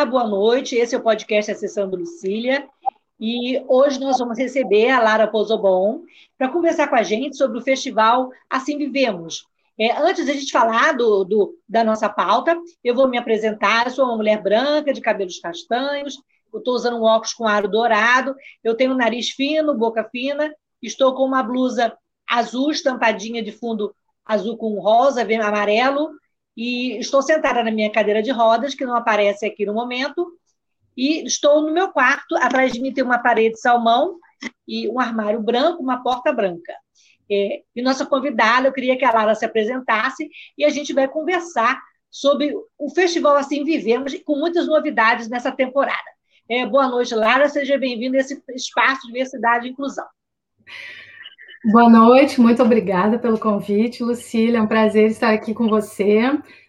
Olá, boa noite. Esse é o podcast Acessando Lucília. E hoje nós vamos receber a Lara Pozobon para conversar com a gente sobre o festival Assim Vivemos. É, antes de a gente falar do, do, da nossa pauta, eu vou me apresentar. Eu sou uma mulher branca, de cabelos castanhos, estou usando um óculos com aro dourado, eu tenho um nariz fino, boca fina, estou com uma blusa azul estampadinha de fundo azul com rosa, amarelo, e estou sentada na minha cadeira de rodas, que não aparece aqui no momento, e estou no meu quarto. Atrás de mim tem uma parede salmão e um armário branco, uma porta branca. É, e nossa convidada, eu queria que a Lara se apresentasse e a gente vai conversar sobre o Festival Assim Vivemos, com muitas novidades nessa temporada. É, boa noite, Lara, seja bem-vinda a esse espaço de diversidade e inclusão. Boa noite, muito obrigada pelo convite, Lucília. É um prazer estar aqui com você.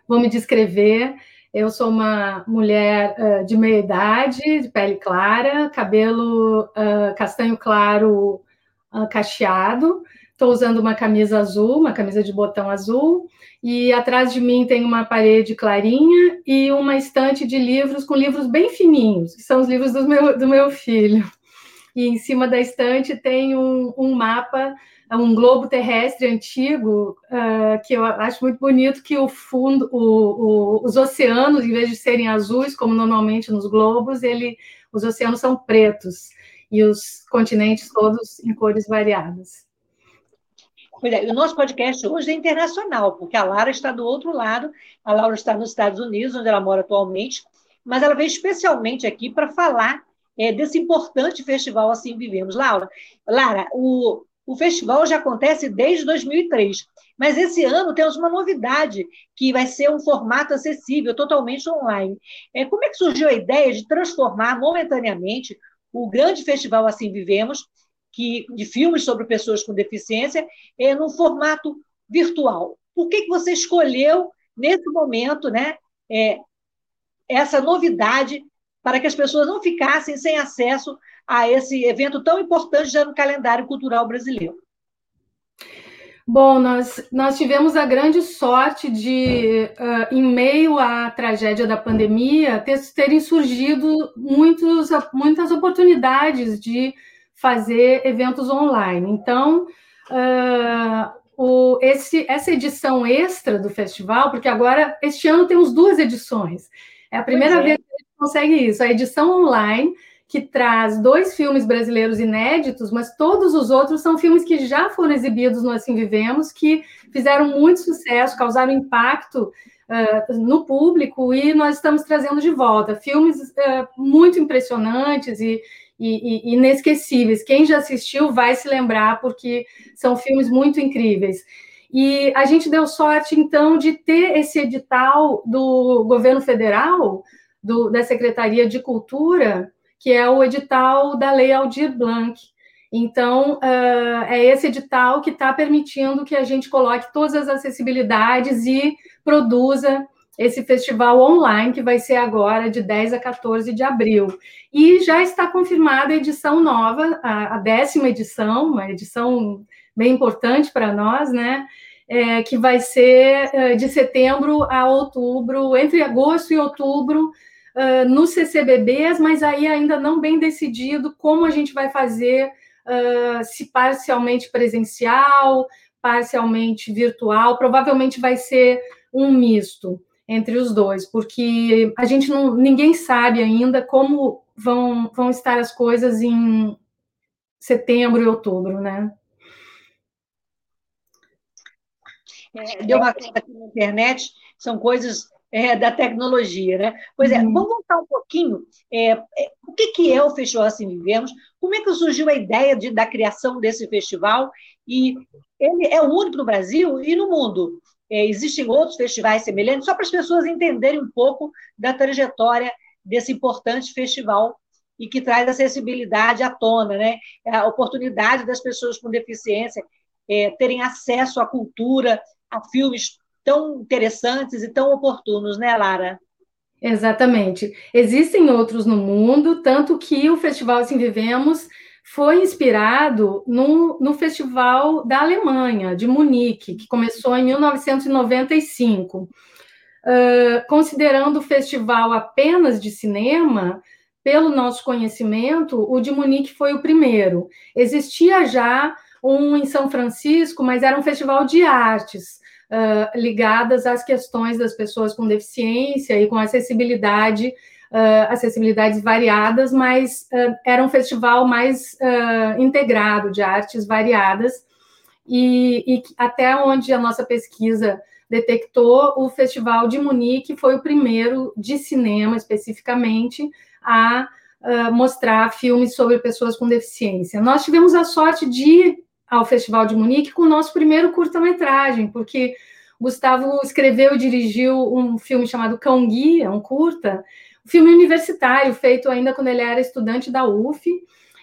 Vou me descrever. Eu sou uma mulher uh, de meia idade, de pele clara, cabelo uh, castanho claro uh, cacheado. Estou usando uma camisa azul, uma camisa de botão azul, e atrás de mim tem uma parede clarinha e uma estante de livros com livros bem fininhos, que são os livros do meu, do meu filho e em cima da estante tem um, um mapa, um globo terrestre antigo, uh, que eu acho muito bonito que o fundo, o, o, os oceanos, em vez de serem azuis, como normalmente nos globos, ele, os oceanos são pretos e os continentes todos em cores variadas. É, o nosso podcast hoje é internacional, porque a Lara está do outro lado, a Laura está nos Estados Unidos, onde ela mora atualmente, mas ela veio especialmente aqui para falar é, desse importante festival Assim Vivemos. Laura, Lara, o, o festival já acontece desde 2003, mas esse ano temos uma novidade, que vai ser um formato acessível, totalmente online. É, como é que surgiu a ideia de transformar momentaneamente o grande festival Assim Vivemos, que, de filmes sobre pessoas com deficiência, é, num formato virtual? Por que, que você escolheu, nesse momento, né, é, essa novidade para que as pessoas não ficassem sem acesso a esse evento tão importante já no calendário cultural brasileiro. Bom, nós, nós tivemos a grande sorte de, uh, em meio à tragédia da pandemia, ter, terem surgido muitos, muitas oportunidades de fazer eventos online. Então, uh, o, esse, essa edição extra do festival, porque agora, este ano temos duas edições. É a primeira é. vez consegue isso. A edição online, que traz dois filmes brasileiros inéditos, mas todos os outros são filmes que já foram exibidos no Assim Vivemos, que fizeram muito sucesso, causaram impacto uh, no público, e nós estamos trazendo de volta filmes uh, muito impressionantes e, e, e, inesquecíveis. Quem já assistiu vai se lembrar, porque são filmes muito incríveis. E a gente deu sorte, então, de ter esse edital do governo federal do, da Secretaria de Cultura, que é o edital da Lei Aldir Blanc. Então, uh, é esse edital que está permitindo que a gente coloque todas as acessibilidades e produza esse festival online, que vai ser agora de 10 a 14 de abril. E já está confirmada a edição nova, a, a décima edição, uma edição bem importante para nós, né? É, que vai ser é, de setembro a outubro, entre agosto e outubro, uh, nos CCBBs, mas aí ainda não bem decidido como a gente vai fazer, uh, se parcialmente presencial, parcialmente virtual, provavelmente vai ser um misto entre os dois, porque a gente não, ninguém sabe ainda como vão, vão estar as coisas em setembro e outubro, né? É, deu uma aqui na internet, são coisas é, da tecnologia, né? Pois é, uhum. vamos voltar um pouquinho. É, é, o que, que é o Festival Assim Vivemos? Como é que surgiu a ideia de, da criação desse festival? E ele é o único no Brasil e no mundo. É, existem outros festivais semelhantes, só para as pessoas entenderem um pouco da trajetória desse importante festival e que traz acessibilidade à tona, né? a oportunidade das pessoas com deficiência é, terem acesso à cultura, a filmes tão interessantes e tão oportunos, né, Lara? Exatamente. Existem outros no mundo, tanto que o Festival Assim Vivemos foi inspirado no, no Festival da Alemanha, de Munique, que começou em 1995. Uh, considerando o festival apenas de cinema, pelo nosso conhecimento, o de Munique foi o primeiro. Existia já um em São Francisco, mas era um festival de artes uh, ligadas às questões das pessoas com deficiência e com acessibilidade, uh, acessibilidades variadas, mas uh, era um festival mais integrado de artes variadas, e, e até onde a nossa pesquisa detectou, o Festival de Munique foi o primeiro de cinema, especificamente, a mostrar filmes sobre pessoas com deficiência. Nós tivemos a sorte de ao Festival de Munique com o nosso primeiro curta-metragem, porque Gustavo escreveu e dirigiu um filme chamado Cão Guia, um curta, um filme universitário, feito ainda quando ele era estudante da UF,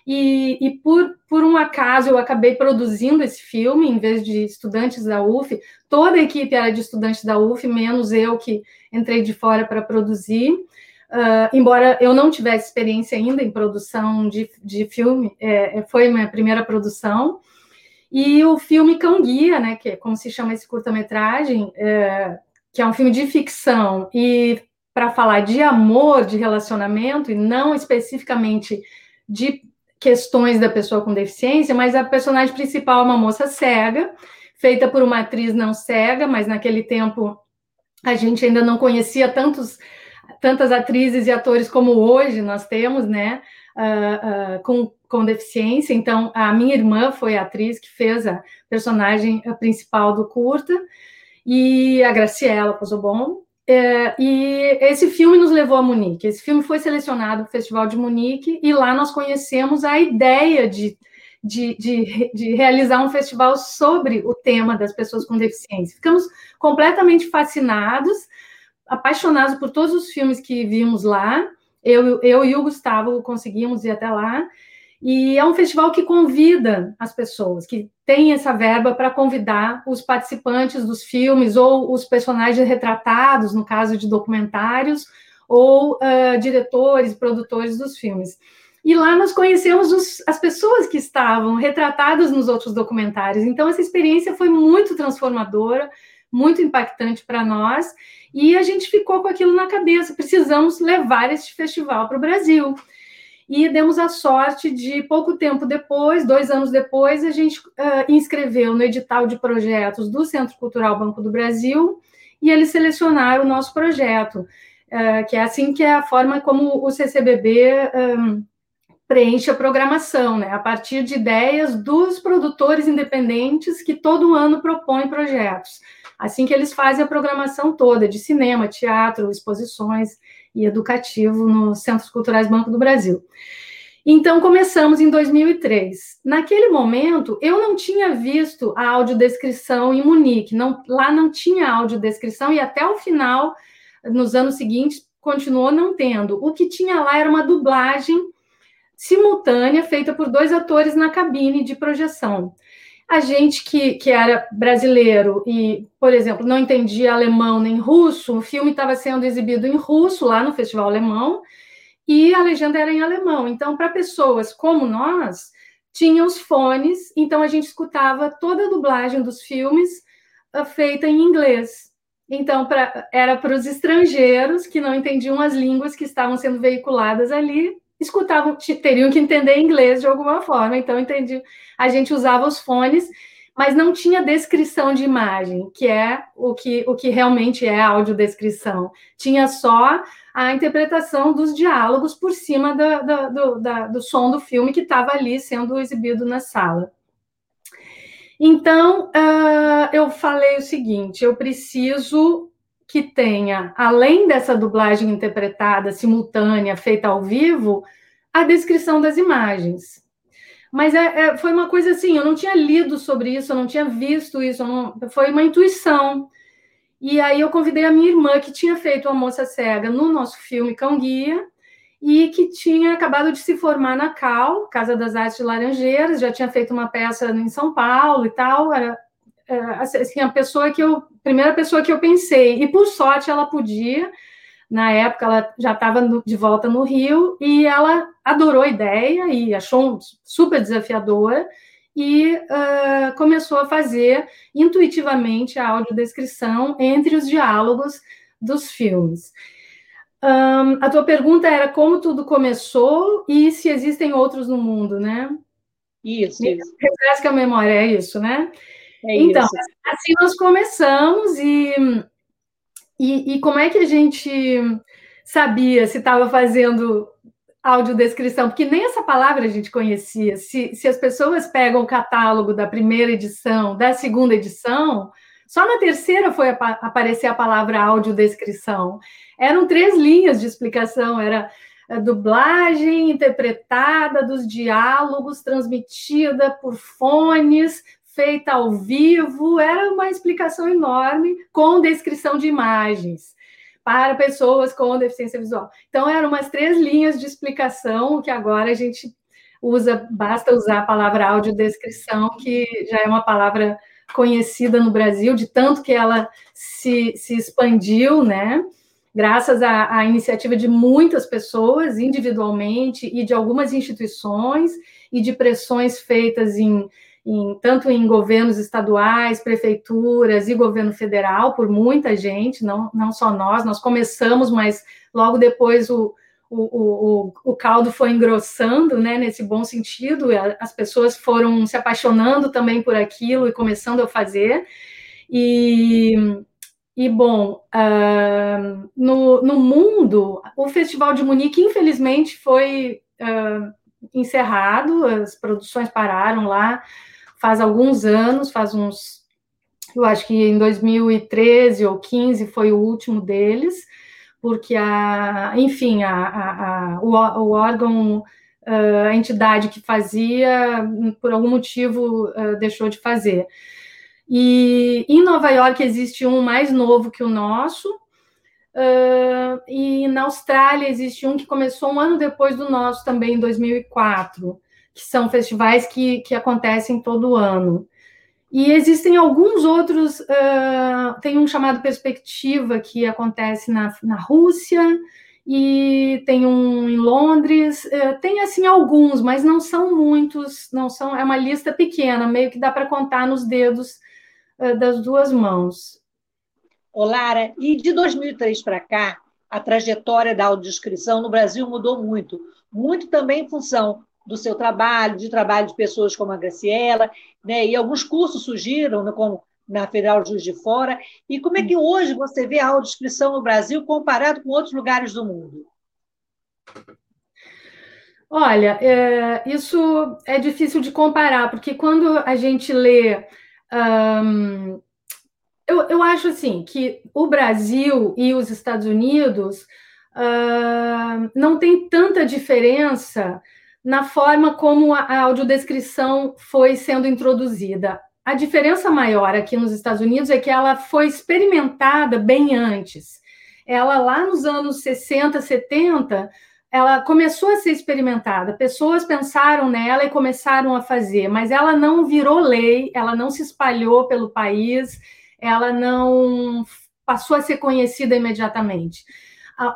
e, e, por, por um acaso eu acabei produzindo esse filme, em vez de estudantes da UF, toda a equipe era de estudantes da UF, menos eu que entrei de fora para produzir. Uh, embora eu não tivesse experiência ainda em produção de, de filme, é, foi minha primeira produção, e o filme Cão Guia, né, que é como se chama esse curta-metragem, é, que é um filme de ficção e para falar de amor, de relacionamento, e não especificamente de questões da pessoa com deficiência, mas a personagem principal é uma moça cega, feita por uma atriz não cega, mas naquele tempo a gente ainda não conhecia tantos, tantas atrizes e atores como hoje nós temos, né? Uh, uh, com com deficiência. Então, a minha irmã foi a atriz que fez a personagem principal do curta, e a Graciela Pozobon. É, e esse filme nos levou a Munique. Esse filme foi selecionado para o Festival de Munique, e lá nós conhecemos a ideia de, de, de, de realizar um festival sobre o tema das pessoas com deficiência. Ficamos completamente fascinados, apaixonados por todos os filmes que vimos lá. Eu, eu e o Gustavo conseguimos ir até lá, e é um festival que convida as pessoas, que tem essa verba para convidar os participantes dos filmes ou os personagens retratados, no caso de documentários, ou uh, diretores, produtores dos filmes. E lá nós conhecemos os, as pessoas que estavam retratadas nos outros documentários. Então, essa experiência foi muito transformadora, muito impactante para nós, e a gente ficou com aquilo na cabeça. Precisamos levar este festival para o Brasil e demos a sorte de, pouco tempo depois, dois anos depois, a gente uh, inscreveu no edital de projetos do Centro Cultural Banco do Brasil e eles selecionaram o nosso projeto, uh, que é assim que é a forma como o CCBB um, preenche a programação, né, a partir de ideias dos produtores independentes que todo ano propõem projetos. Assim que eles fazem a programação toda de cinema, teatro, exposições, e educativo nos Centros Culturais Banco do Brasil. Então, começamos em 2003. Naquele momento, eu não tinha visto a audiodescrição em Munique, não, lá não tinha audiodescrição, e até o final, nos anos seguintes, continuou não tendo. O que tinha lá era uma dublagem simultânea feita por dois atores na cabine de projeção. A gente que, que era brasileiro e, por exemplo, não entendia alemão nem russo, o filme estava sendo exibido em russo lá no Festival Alemão e a legenda era em alemão. Então, para pessoas como nós, tinha os fones, então a gente escutava toda a dublagem dos filmes uh, feita em inglês. Então, pra, era para os estrangeiros que não entendiam as línguas que estavam sendo veiculadas ali, escutavam, teriam que entender inglês de alguma forma, então entendi. A gente usava os fones, mas não tinha descrição de imagem, que é o que, o que realmente é audiodescrição. Tinha só a interpretação dos diálogos por cima da, da, do, da, do som do filme que estava ali sendo exibido na sala. Então, uh, eu falei o seguinte: eu preciso que tenha, além dessa dublagem interpretada simultânea, feita ao vivo, a descrição das imagens. Mas é, é, foi uma coisa assim, eu não tinha lido sobre isso, eu não tinha visto isso, não, foi uma intuição. E aí eu convidei a minha irmã, que tinha feito a moça cega no nosso filme Cão Guia, e que tinha acabado de se formar na CAL, Casa das Artes de Laranjeiras, já tinha feito uma peça em São Paulo e tal, era, assim, a pessoa que eu, primeira pessoa que eu pensei, e por sorte ela podia, na época ela já estava de volta no Rio, e ela adorou a ideia e achou super desafiadora, e uh, começou a fazer intuitivamente a audiodescrição entre os diálogos dos filmes. Um, a tua pergunta era como tudo começou e se existem outros no mundo, né? Isso, isso. Refresca a memória, é isso, né? É então, isso. assim nós começamos e, e, e como é que a gente sabia se estava fazendo audiodescrição? Porque nem essa palavra a gente conhecia. Se, se as pessoas pegam o catálogo da primeira edição, da segunda edição, só na terceira foi aparecer a palavra audiodescrição. Eram três linhas de explicação, era a dublagem interpretada dos diálogos, transmitida por fones, feita ao vivo, era uma explicação enorme com descrição de imagens para pessoas com deficiência visual. Então, eram umas três linhas de explicação que agora a gente usa, basta usar a palavra audiodescrição, que já é uma palavra conhecida no Brasil, de tanto que ela se, se expandiu, né? Graças à, à iniciativa de muitas pessoas, individualmente, e de algumas instituições, e de pressões feitas em, em, tanto em governos estaduais, prefeituras e governo federal, por muita gente, não, não só nós, nós começamos, mas logo depois o, o, o, o caldo foi engrossando, né, nesse bom sentido, as pessoas foram se apaixonando também por aquilo e começando a fazer, e, e bom, uh, no, no mundo, o Festival de Munique, infelizmente, foi uh, encerrado, as produções pararam lá faz alguns anos, faz uns, eu acho que em 2013 ou 15 foi o último deles, porque a, enfim, a, a, a o, o, órgão, a entidade que fazia, por algum motivo, deixou de fazer. E em Nova York existe um mais novo que o nosso, e na Austrália existe um que começou um ano depois do nosso, também em 2004, que são festivais que, que acontecem todo ano. E existem alguns outros, uh, tem um chamado Perspectiva, que acontece na, na Rússia, e tem um em Londres, uh, tem assim alguns, mas não são muitos, não são, é uma lista pequena, meio que dá para contar nos dedos uh, das duas mãos. Ô Lara, e de 2003 para cá, a trajetória da audiodescrição no Brasil mudou muito, muito também em função do seu trabalho, de trabalho de pessoas como a Graciela, né? e alguns cursos surgiram, como na Federal Juiz de Fora. E como é que hoje você vê a audiodescrição no Brasil comparado com outros lugares do mundo? Olha, é, isso é difícil de comparar, porque quando a gente lê. Eu, eu acho assim que o Brasil e os Estados Unidos não tem tanta diferença na forma como a audiodescrição foi sendo introduzida. A diferença maior aqui nos Estados Unidos é que ela foi experimentada bem antes. Ela, lá nos anos 60, 70, ela começou a ser experimentada. Pessoas pensaram nela e começaram a fazer, mas ela não virou lei, ela não se espalhou pelo país, ela não passou a ser conhecida imediatamente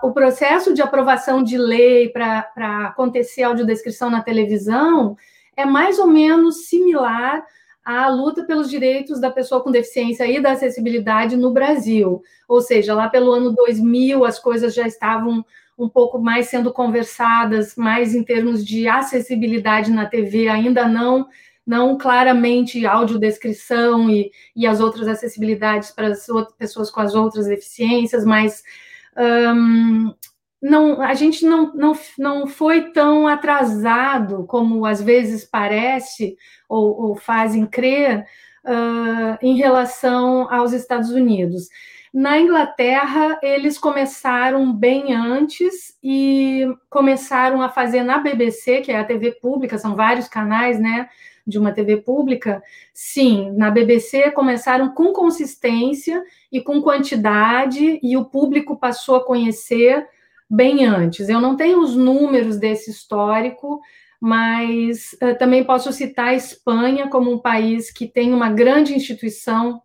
o processo de aprovação de lei para acontecer audiodescrição na televisão é mais ou menos similar à luta pelos direitos da pessoa com deficiência e da acessibilidade no Brasil. Ou seja, lá pelo ano 2000 as coisas já estavam um pouco mais sendo conversadas, mais em termos de acessibilidade na TV, ainda não não claramente audiodescrição e, e as outras acessibilidades para as pessoas com as outras deficiências, mas um, não, a gente não, não, não foi tão atrasado como às vezes parece ou, ou fazem crer uh, em relação aos Estados Unidos. Na Inglaterra, eles começaram bem antes e começaram a fazer na BBC, que é a TV pública, são vários canais, né, de uma TV pública. Sim, na BBC começaram com consistência e com quantidade, e o público passou a conhecer bem antes. Eu não tenho os números desse histórico, mas uh, também posso citar a Espanha como um país que tem uma grande instituição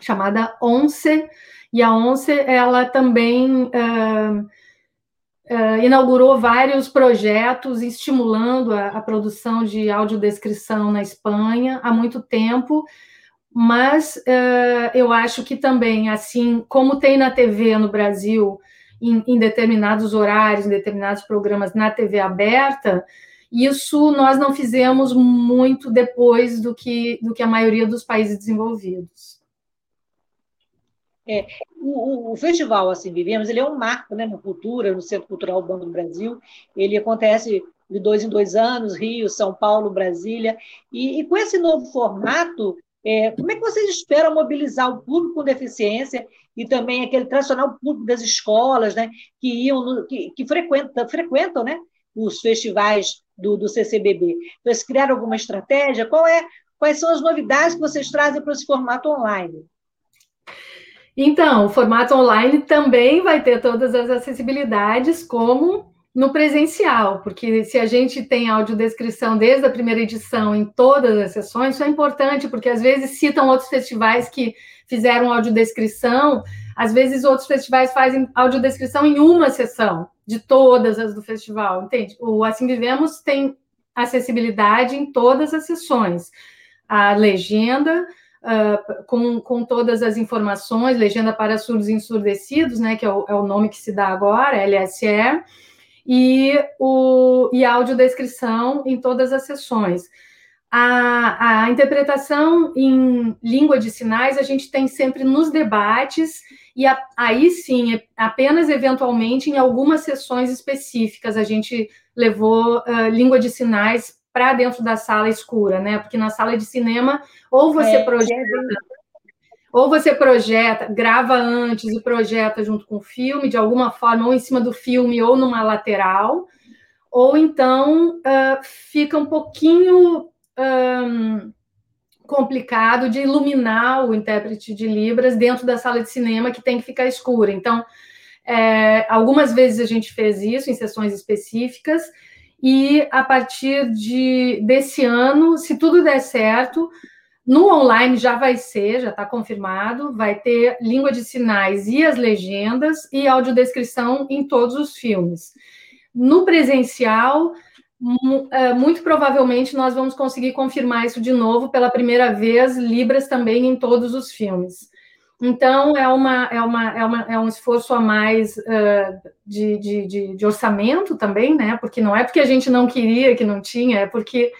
chamada ONCE, e a ONCE, ela também uh, uh, inaugurou vários projetos estimulando a, a, produção de audiodescrição na Espanha há muito tempo, mas uh, eu acho que também, assim como tem na TV no Brasil, em, em determinados horários, em determinados programas na TV aberta, isso nós não fizemos muito depois do que, do que a maioria dos países desenvolvidos. É, o, o, festival Assim Vivemos ele é um marco né, na cultura, no Centro Cultural Banco do Brasil. Ele acontece de dois em dois anos, Rio, São Paulo, Brasília. E, e com esse novo formato, é, como é que vocês esperam mobilizar o público com deficiência e também aquele tradicional público das escolas, né, que iam, no, que, que frequentam, frequentam, né, os festivais do, do CCBB? Vocês criaram alguma estratégia? Qual é, quais são as novidades que vocês trazem para esse formato online? Então, o formato online também vai ter todas as acessibilidades, como no presencial, porque se a gente tem audiodescrição desde a primeira edição em todas as sessões, isso é importante, porque às vezes citam outros festivais que fizeram audiodescrição, às vezes outros festivais fazem audiodescrição em uma sessão, de todas as do festival, entende? O Assim Vivemos tem acessibilidade em todas as sessões. A legenda, uh, com, com todas as informações, legenda para surdos e ensurdecidos, né, que é o, é o nome que se dá agora, LSE, e, o, e audiodescrição em todas as sessões. A, a, interpretação em língua de sinais a gente tem sempre nos debates, e a, aí sim, apenas eventualmente em algumas sessões específicas a gente levou uh, língua de sinais para dentro da sala escura, né? Porque na sala de cinema, ou você é, projeta, é ou você projeta, grava antes e projeta junto com o filme, de alguma forma, ou em cima do filme, ou numa lateral, ou então uh, fica um pouquinho um, complicado de iluminar o intérprete de Libras dentro da sala de cinema, que tem que ficar escura. Então, é, algumas vezes a gente fez isso em sessões específicas, e a partir de, desse ano, se tudo der certo, no online já vai ser, já está confirmado, vai ter língua de sinais e as legendas e audiodescrição em todos os filmes. No presencial, é, muito provavelmente nós vamos conseguir confirmar isso de novo pela primeira vez, Libras também em todos os filmes. Então, é, uma, é, uma, é, uma, é um esforço a mais uh, de, de, de, de, orçamento também, né? Porque não é porque a gente não queria que não tinha, é porque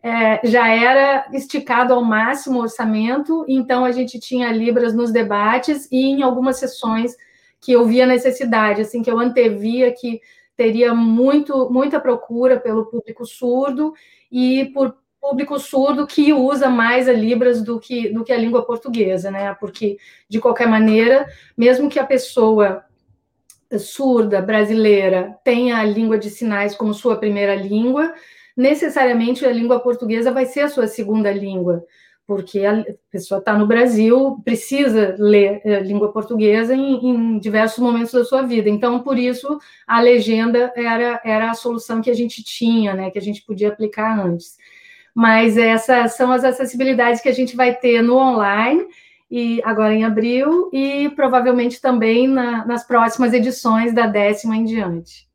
é, já era esticado ao máximo o orçamento, então a gente tinha Libras nos debates e em algumas sessões que eu via necessidade, assim, que eu antevia que teria muito, muita procura pelo público surdo e por público surdo que usa mais a Libras do que, do que a língua portuguesa, né? Porque, de qualquer maneira, mesmo que a pessoa surda brasileira tenha a língua de sinais como sua primeira língua, necessariamente a língua portuguesa vai ser a sua segunda língua, porque a pessoa está no Brasil, precisa ler a língua portuguesa em, em, diversos momentos da sua vida. Então, por isso, a legenda era, era a solução que a gente tinha, né? Que a gente podia aplicar antes mas essas são as acessibilidades que a gente vai ter no online e agora em abril e provavelmente também na, nas próximas edições da décima em diante.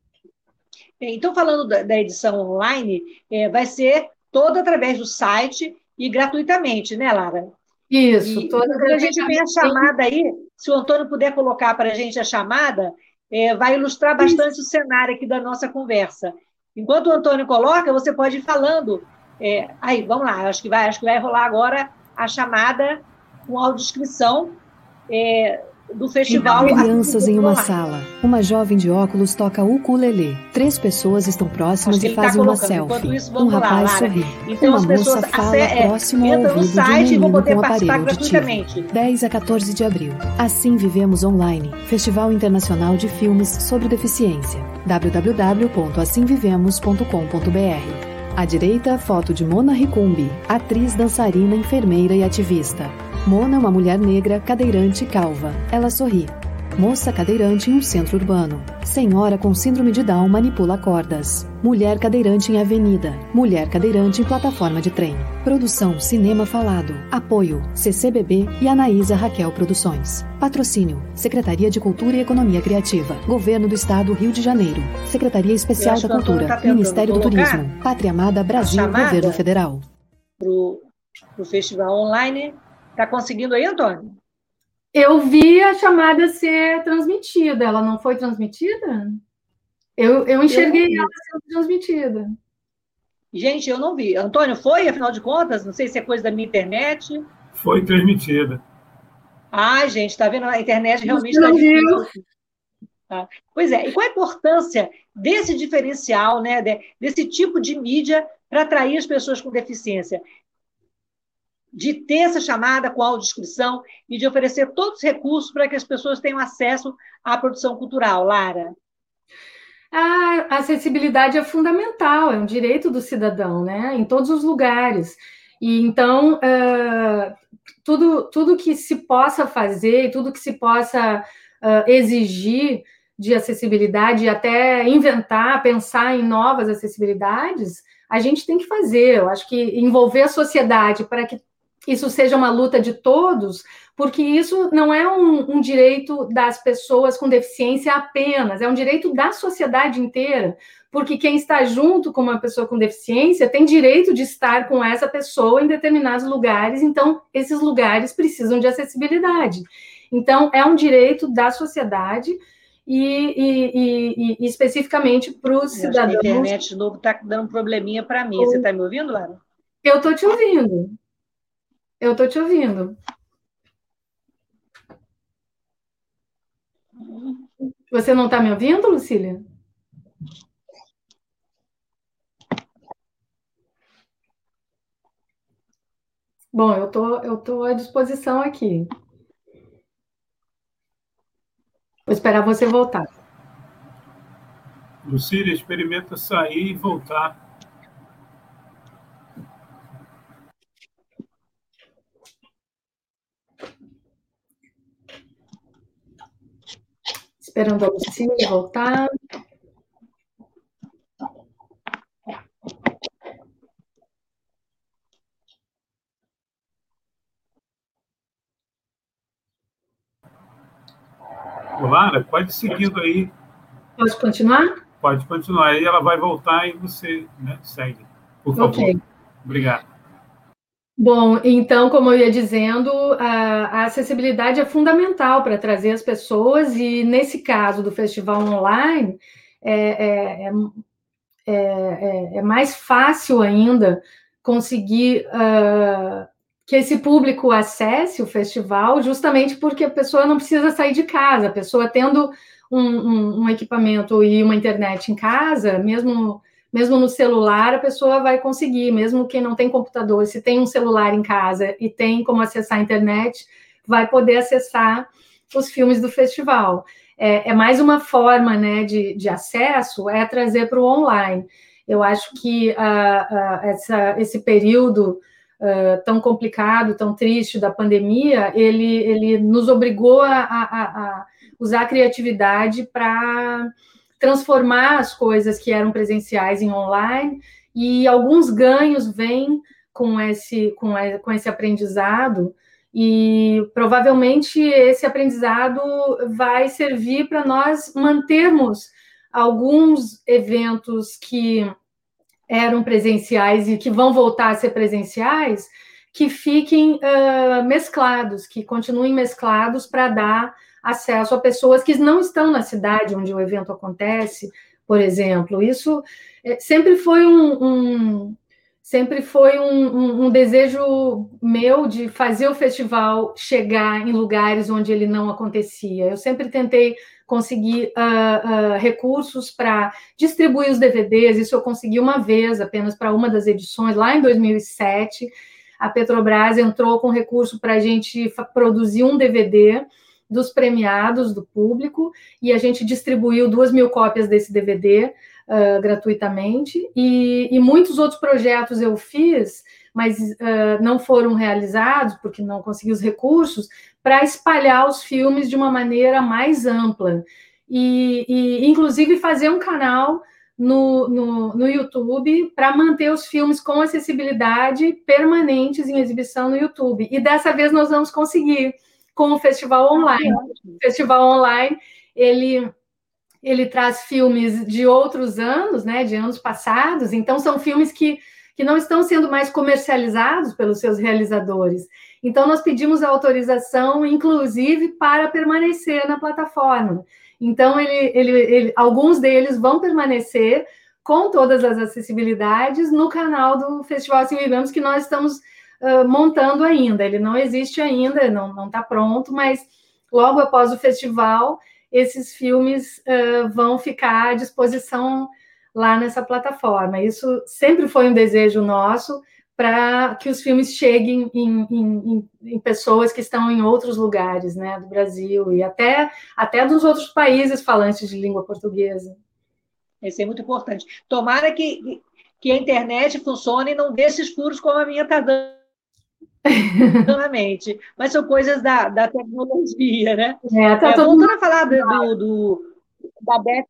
Então, falando da, da edição online, é, vai ser toda através do site e gratuitamente, né, Lara? Isso. E, toda a gente tem a chamada aí, se o Antônio puder colocar para a gente a chamada, é, vai ilustrar bastante Isso. o cenário aqui da nossa conversa. Enquanto o Antônio coloca, você pode ir falando é, aí, vamos lá, acho que vai, acho que vai rolar agora a chamada com audiodescrição. É, do festival. Crianças em uma sala. Uma jovem de óculos toca ukulele. Três pessoas estão próximas e tá fazem tá uma selfie. Isso, um rapaz lá, sorri. Então, uma moça fala é, próximo ao ouvido de um menino com um aparelho auditivo. 10 a 14 de abril. Assim Vivemos Online. Festival Internacional de Filmes sobre Deficiência. www.assimvivemos.com.br à direita, foto de Mona Ricumbi, atriz, dançarina, enfermeira e ativista. Mona é uma mulher negra, cadeirante e calva. Ela sorri. Moça cadeirante em um centro urbano. Senhora com síndrome de Down manipula cordas. Mulher cadeirante em avenida. Mulher cadeirante em plataforma de trem. Produção Cinema Falado. Apoio CCBB e Anaísa Raquel Produções. Patrocínio Secretaria de Cultura e Economia Criativa. Governo do Estado Rio de Janeiro. Secretaria Especial da Cultura. Tá Ministério do Turismo. Pátria Amada Brasil. Governo Federal. Pro, pro festival online Está conseguindo aí, Antônio? Eu vi a chamada ser transmitida. Ela não foi transmitida? Eu, eu enxerguei eu ela sendo transmitida. Gente, eu não vi. Antônio, foi, afinal de contas? Não sei se é coisa da minha internet. Foi transmitida. Ah, gente, está vendo? A internet realmente está difícil. Tá. Pois é, e qual a importância desse diferencial, né, desse tipo de mídia para atrair as pessoas com deficiência? De ter essa chamada com audiodescrição e de oferecer todos os recursos para que as pessoas tenham acesso à produção cultural. Lara? A acessibilidade é fundamental, é um direito do cidadão, né? Em todos os lugares. E então, uh, tudo, tudo que se possa fazer, tudo que se possa uh, exigir de acessibilidade, até inventar, pensar em novas acessibilidades, a gente tem que fazer. Eu acho que envolver a sociedade para que isso seja uma luta de todos, porque isso não é um, um, direito das pessoas com deficiência apenas, é um direito da sociedade inteira, porque quem está junto com uma pessoa com deficiência tem direito de estar com essa pessoa em determinados lugares, então esses lugares precisam de acessibilidade. Então, é um direito da sociedade e, e, e, e especificamente para os cidadãos. A internet de novo está dando um probleminha para mim. Você está me ouvindo, Lara? Eu estou te ouvindo. Eu estou te ouvindo. Você não está me ouvindo, Lucília? Bom, eu tô, eu tô à disposição aqui. Vou esperar você voltar. Lucília, experimenta sair e voltar. Esperando a Lucília voltar. Lara, pode seguindo aí. Pode continuar? Pode continuar. Aí ela vai voltar e você né, segue. Por favor. Ok. Obrigado. Bom, então, como eu ia dizendo, a, a acessibilidade é fundamental para trazer as pessoas, e nesse caso do festival online, é, é, é, é mais fácil ainda conseguir uh, que esse público acesse o festival, justamente porque a pessoa não precisa sair de casa, a pessoa tendo um, um, um equipamento e uma internet em casa, mesmo mesmo no celular, a pessoa vai conseguir, mesmo quem não tem computador, se tem um celular em casa e tem como acessar a internet, vai poder acessar os filmes do festival. É, é mais uma forma né, de, de acesso, é trazer para o online. Eu acho que uh, uh, essa, esse período uh, tão complicado, tão triste da pandemia, ele, ele nos obrigou a, a, a usar a criatividade para transformar as coisas que eram presenciais em online, e alguns ganhos vêm com esse, com, com esse aprendizado, e provavelmente esse aprendizado vai servir para nós mantermos alguns eventos que eram presenciais e que vão voltar a ser presenciais, que fiquem uh, mesclados, que continuem mesclados para dar acesso a pessoas que não estão na cidade onde o evento acontece, por exemplo. Isso é, sempre foi um, um sempre foi um, um, um, desejo meu de fazer o festival chegar em lugares onde ele não acontecia. Eu sempre tentei conseguir uh, uh, recursos para distribuir os DVDs, isso eu consegui uma vez, apenas para uma das edições, lá em 2007. A Petrobras entrou com recurso para a gente produzir um DVD dos premiados do público e a gente distribuiu duas mil cópias desse DVD uh, gratuitamente, e, e, muitos outros projetos eu fiz, mas uh, não foram realizados porque não consegui os recursos, para espalhar os filmes de uma maneira mais ampla. E, e inclusive fazer um canal no, no, no YouTube para manter os filmes com acessibilidade permanentes em exibição no YouTube. E dessa vez nós vamos conseguir com o festival online. O festival online ele ele traz filmes de outros anos, né, de anos passados, então são filmes que, que não estão sendo mais comercializados pelos seus realizadores. Então, nós pedimos a autorização, inclusive, para permanecer na plataforma. Então, ele, ele, ele, alguns deles vão permanecer com todas as acessibilidades no canal do Festival Assim Vivemos, que nós estamos uh, montando ainda. Ele não existe ainda, não está pronto, mas logo após o festival esses filmes uh, vão ficar à disposição lá nessa plataforma. Isso sempre foi um desejo nosso para que os filmes cheguem em, em, em, pessoas que estão em outros lugares, né, do Brasil e até até dos outros países falantes de língua portuguesa. Isso é muito importante. Tomara que, que a internet funcione e não desses furos como a minha está dando Exatamente. Mas são coisas da, da tecnologia, né? É, tá é, voltando a falar do, do, da décima.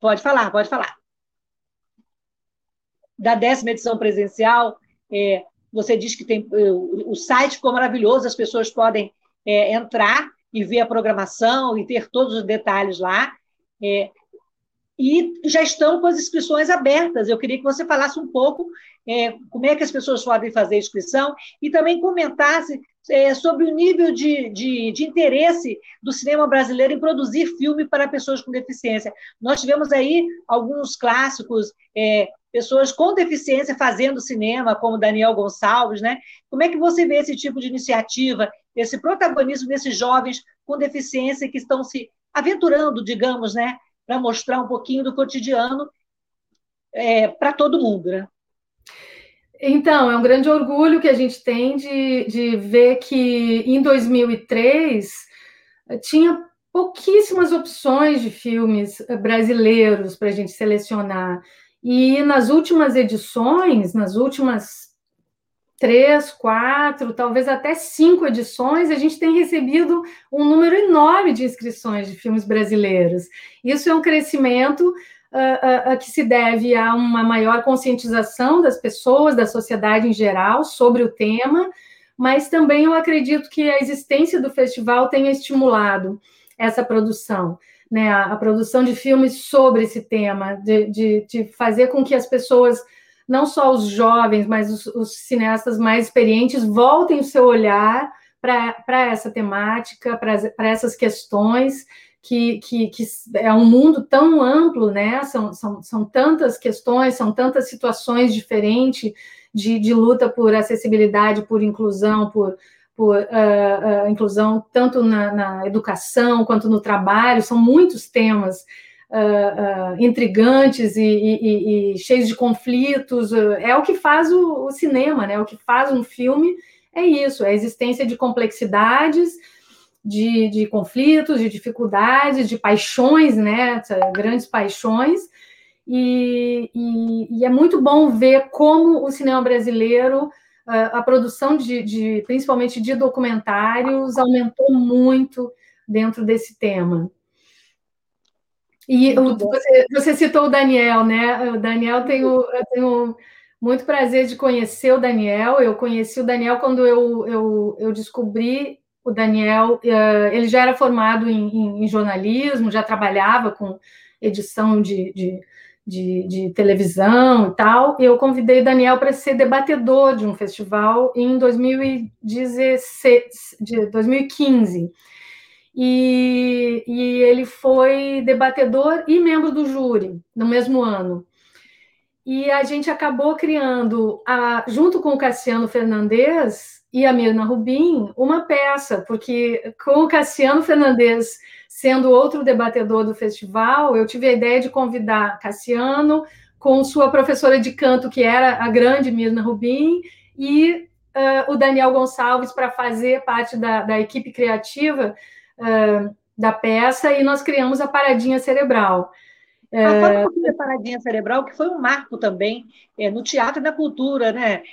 Pode falar, pode falar. Da décima edição presencial, é, você diz que tem o, o, site ficou maravilhoso, as pessoas podem é, entrar e ver a programação e ter todos os detalhes lá. É, e já estão com as inscrições abertas. Eu queria que você falasse um pouco é, como é que as pessoas podem fazer a inscrição e também comentasse é, sobre o nível de, de, de, interesse do cinema brasileiro em produzir filme para pessoas com deficiência. Nós tivemos aí alguns clássicos, é, pessoas com deficiência fazendo cinema, como Daniel Gonçalves, né? Como é que você vê esse tipo de iniciativa, esse protagonismo desses jovens com deficiência que estão se aventurando, digamos, né, para mostrar um pouquinho do cotidiano é, para todo mundo, né? Então, é um grande orgulho que a gente tem de, de ver que em 2003 tinha pouquíssimas opções de filmes brasileiros para a gente selecionar. E nas últimas edições, nas últimas três, quatro, talvez até cinco edições, a gente tem recebido um número enorme de inscrições de filmes brasileiros. Isso é um crescimento uh, uh, que se deve a uma maior conscientização das pessoas, da sociedade em geral, sobre o tema, mas também eu acredito que a existência do festival tenha estimulado essa produção. Né, a, a produção de filmes sobre esse tema, de, de, de fazer com que as pessoas não só os jovens, mas os, os cineastas mais experientes voltem o seu olhar para essa temática, para essas questões, que, que, que, é um mundo tão amplo, né? São, são, são tantas questões, são tantas situações diferentes de, de luta por acessibilidade, por inclusão, por, por uh, uh, inclusão tanto na, na, educação quanto no trabalho, são muitos temas uh, intrigantes e, e, e, cheios de conflitos. É o que faz o, o, cinema, né? O que faz um filme é isso, é a existência de complexidades, de, de conflitos, de dificuldades, de paixões, né? Grandes paixões. E, e, e, é muito bom ver como o cinema brasileiro, a produção de, de, principalmente de documentários, aumentou muito dentro desse tema. E você, você, citou o Daniel, né? O Daniel tem o, eu tenho muito prazer de conhecer o Daniel. Eu conheci o Daniel quando eu, eu, eu descobri o Daniel. Uh, ele já era formado em, em, em, jornalismo, já trabalhava com edição de, de, de, de televisão e tal. E eu convidei Daniel para ser debatedor de um festival em 2016, de 2015 e, e ele foi debatedor e membro do júri no mesmo ano. e a gente acabou criando, a, junto com o Cassiano Fernandes e a Mirna Rubim, uma peça, porque com o Cassiano Fernandes sendo outro debatedor do festival, eu tive a ideia de convidar Cassiano com sua professora de canto, que era a grande Mirna Rubim, e uh, o Daniel Gonçalves para fazer parte da, da equipe criativa uh, da peça, e nós criamos a Paradinha Cerebral. Ah, fala um pouquinho da Paradinha Cerebral, que foi um marco também é, no teatro e na cultura, né?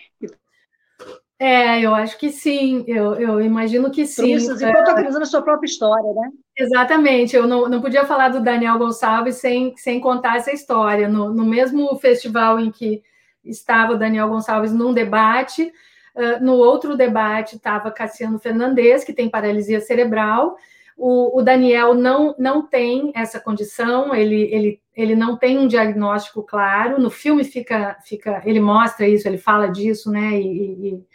É, eu acho que sim, eu, eu imagino que sim. Isso, e protagonizando a sua própria história, né? Exatamente, eu não, não podia falar do Daniel Gonçalves sem, sem contar essa história. No, no mesmo festival em que estava o Daniel Gonçalves num debate, uh, no outro debate estava Cassiano Fernandes, que tem paralisia cerebral, o, o, Daniel não, não tem essa condição, ele, ele, ele não tem um diagnóstico claro. No filme fica, fica ele mostra isso, ele fala disso, né? E, e,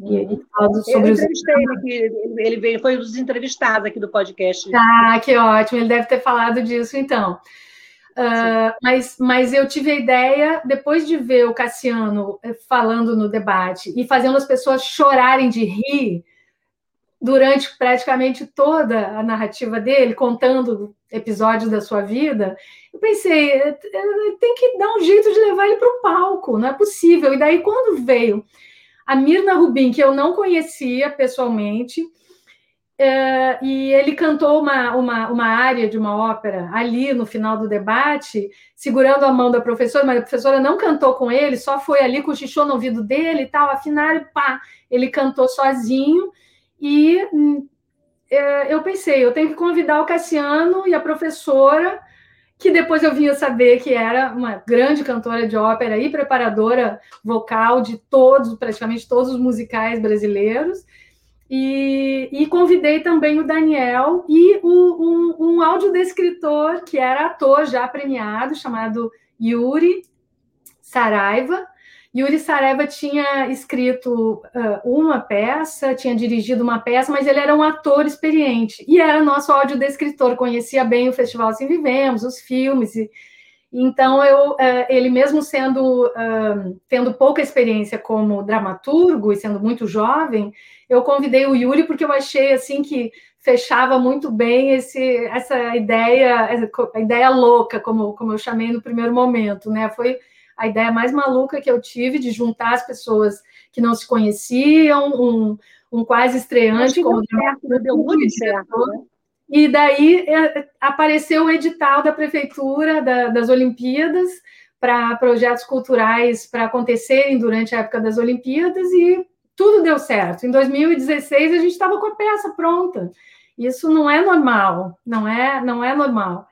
e, e fala sobre eu entrevistei os... ele, ele veio, foi um dos entrevistados aqui do podcast. Ah, que ótimo, ele deve ter falado disso então. Uh, mas, mas eu tive a ideia, depois de ver o Cassiano eh, falando no debate e fazendo as pessoas chorarem de rir, durante praticamente toda a narrativa dele, contando episódios da sua vida, eu pensei, é, é, tem que dar um jeito de levar ele para o palco, não é possível. E daí, quando veio a Mirna Rubin, que eu não conhecia pessoalmente, é, e ele cantou uma, uma, uma área de uma ópera ali no final do debate, segurando a mão da professora, mas a professora não cantou com ele, só foi ali, cochichou no ouvido dele e tal, afinal, pá, ele cantou sozinho, e é, eu pensei, eu tenho que convidar o Cassiano e a professora, que depois eu vinha saber que era uma grande cantora de ópera e preparadora vocal de todos, praticamente todos os musicais brasileiros. E, e convidei também o Daniel e o, um, um audiodescritor que era ator já premiado, chamado Yuri Saraiva, Yuri Saraiva tinha escrito uh, uma peça, tinha dirigido uma peça, mas ele era um ator experiente e era nosso audiodescritor, conhecia bem o Festival Assim Vivemos, os filmes. E, então, eu, uh, ele mesmo sendo uh, tendo pouca experiência como dramaturgo e sendo muito jovem, eu convidei o Yuri porque eu achei assim que fechava muito bem esse, essa ideia, a ideia louca, como, como eu chamei no primeiro momento, né? Foi a ideia mais maluca que eu tive de juntar as pessoas que não se conheciam, um, um quase estreante como certo, deu muito certo, né? E daí é, apareceu o edital da prefeitura da, das Olimpíadas para projetos culturais para acontecerem durante a época das Olimpíadas e tudo deu certo. Em 2016 a gente estava com a peça pronta. Isso não é normal, não é, não é normal.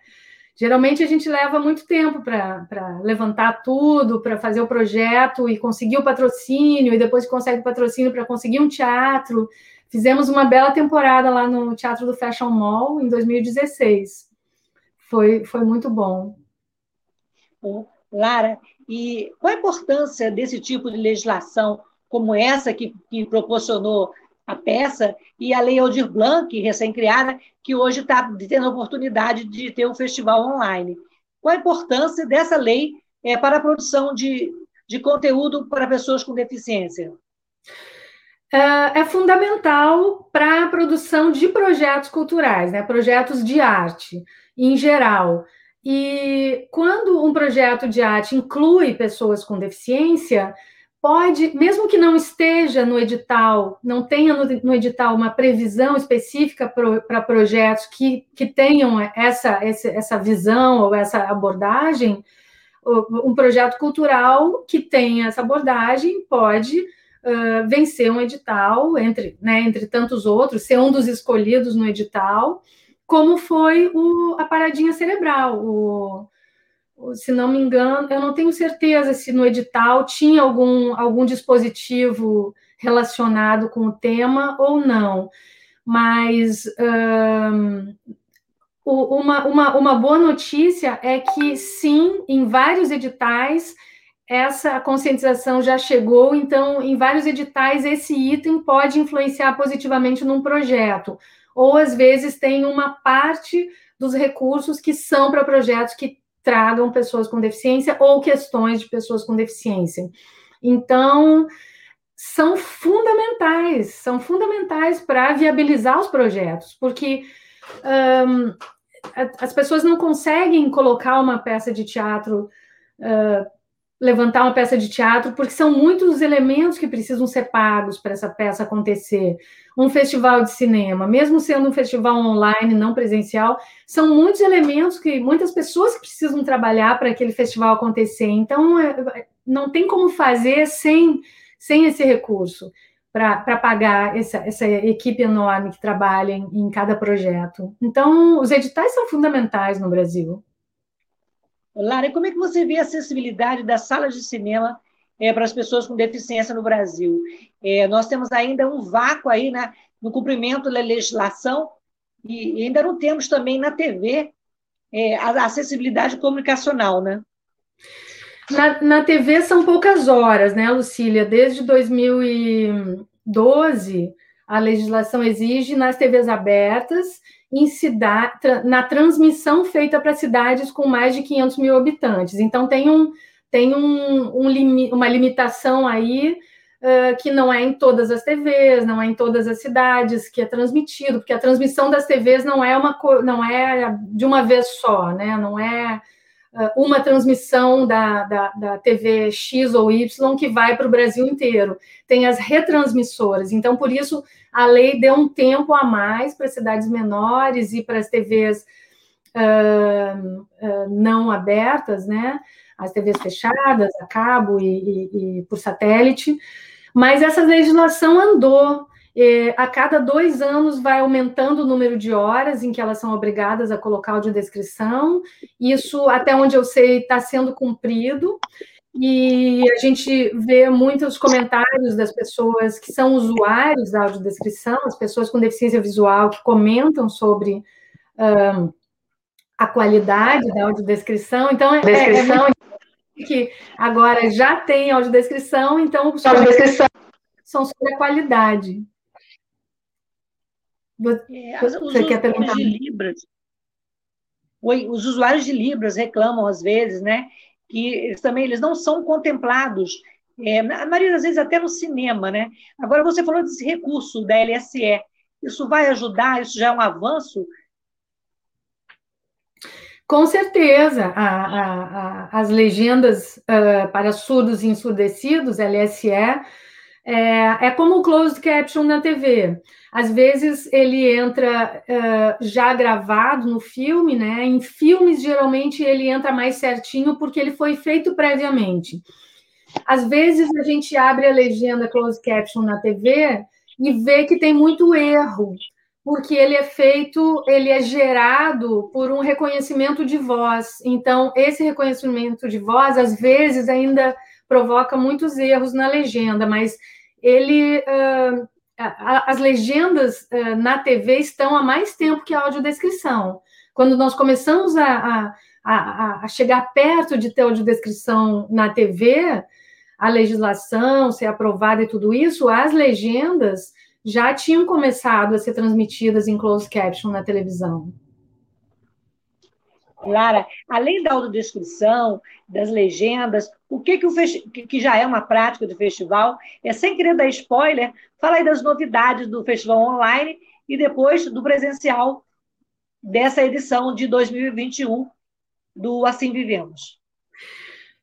Geralmente a gente leva muito tempo para levantar tudo, para fazer o projeto e conseguir o patrocínio, e depois consegue o patrocínio para conseguir um teatro. Fizemos uma bela temporada lá no Teatro do Fashion Mall em 2016. Foi, foi muito bom. Lara, e qual a importância desse tipo de legislação como essa que, que proporcionou a peça, e a Lei Aldir Blanc, recém-criada, que hoje está tendo a oportunidade de ter um festival online. Qual a importância dessa lei é, para a produção de, de conteúdo para pessoas com deficiência? É, é fundamental para a produção de projetos culturais, né? projetos de arte em geral. E quando um projeto de arte inclui pessoas com deficiência, pode, mesmo que não esteja no edital, não tenha no, no edital uma previsão específica para pro, projetos que, que tenham essa, essa, essa visão ou essa abordagem, um projeto cultural que tenha essa abordagem pode uh, vencer um edital, entre, né, entre tantos outros, ser um dos escolhidos no edital, como foi o, a paradinha cerebral, o, se não me engano, eu não tenho certeza se no edital tinha algum, algum dispositivo relacionado com o tema ou não, mas um, uma, uma, uma boa notícia é que sim, em vários editais essa conscientização já chegou, então, em vários editais, esse item pode influenciar positivamente num projeto, ou às vezes tem uma parte dos recursos que são para projetos que tragam pessoas com deficiência ou questões de pessoas com deficiência. Então, são fundamentais, são fundamentais para viabilizar os projetos, porque um, as pessoas não conseguem colocar uma peça de teatro, uh, levantar uma peça de teatro, porque são muitos os elementos que precisam ser pagos para essa peça acontecer. Um festival de cinema, mesmo sendo um festival online, não presencial, são muitos elementos que muitas pessoas precisam trabalhar para aquele festival acontecer. Então, é, não tem como fazer sem, sem esse recurso para pagar essa, essa, equipe enorme que trabalha em, em, cada projeto. Então, os editais são fundamentais no Brasil. Lara, como é que você vê a acessibilidade das salas de cinema é, para as pessoas com deficiência no Brasil? É, nós temos ainda um vácuo aí né, no cumprimento da legislação e, ainda não temos também na TV é, a acessibilidade comunicacional, né? Na, na TV são poucas horas, né, Lucília? Desde 2012, a legislação exige nas TVs abertas, em cidade, na transmissão feita para cidades com mais de 500 mil habitantes. Então, tem, um, tem um, um limi, uma limitação aí uh, que não é em todas as TVs, não é em todas as cidades que é transmitido, porque a transmissão das TVs não é uma não é de uma vez só, né? Não é uma transmissão da, da, da, TV X ou Y que vai para o Brasil inteiro. Tem as retransmissoras. Então, por isso, a lei deu um tempo a mais para cidades menores e para as TVs uh, uh, não abertas, né? As TVs fechadas, a cabo e, e, e por satélite. Mas essa legislação andou. É, a cada dois anos vai aumentando o número de horas em que elas são obrigadas a colocar audiodescrição. Isso, até onde eu sei, está sendo cumprido. E a gente vê muitos comentários das pessoas que são usuários da audiodescrição, as pessoas com deficiência visual que comentam sobre um, a qualidade da audiodescrição. Então, é, descrição. é que agora já tem audiodescrição, então audiodescrição. são sobre a qualidade. É, Você os quer perguntar? De Libras. Oi, os usuários de Libras reclamam às vezes, né? Que eles também eles não são contemplados, é, a maioria das vezes até no cinema, né? Agora você falou desse recurso da LSE. Isso vai ajudar? Isso já é um avanço? Com certeza, a, a, a, as legendas uh, para surdos e ensurdecidos, LSE, é, é como o closed caption na TV. Às vezes ele entra uh, já gravado no filme, né? Em filmes, geralmente, ele entra mais certinho porque ele foi feito previamente. Às vezes a gente abre a legenda closed caption na TV e vê que tem muito erro, porque ele é feito, ele é gerado por um reconhecimento de voz. Então, esse reconhecimento de voz, às vezes, ainda provoca muitos erros na legenda, mas ele. Uh, as legendas uh, na TV estão há mais tempo que a audiodescrição. Quando nós começamos a, a, a, chegar perto de ter audiodescrição na TV, a legislação ser aprovada e tudo isso, as legendas já tinham começado a ser transmitidas em closed caption na televisão. Lara, além da autodescrição, das legendas, o que, que, o que já é uma prática do festival, é sem querer dar spoiler, fala aí das novidades do festival online e depois do presencial dessa edição de 2021 do Assim Vivemos.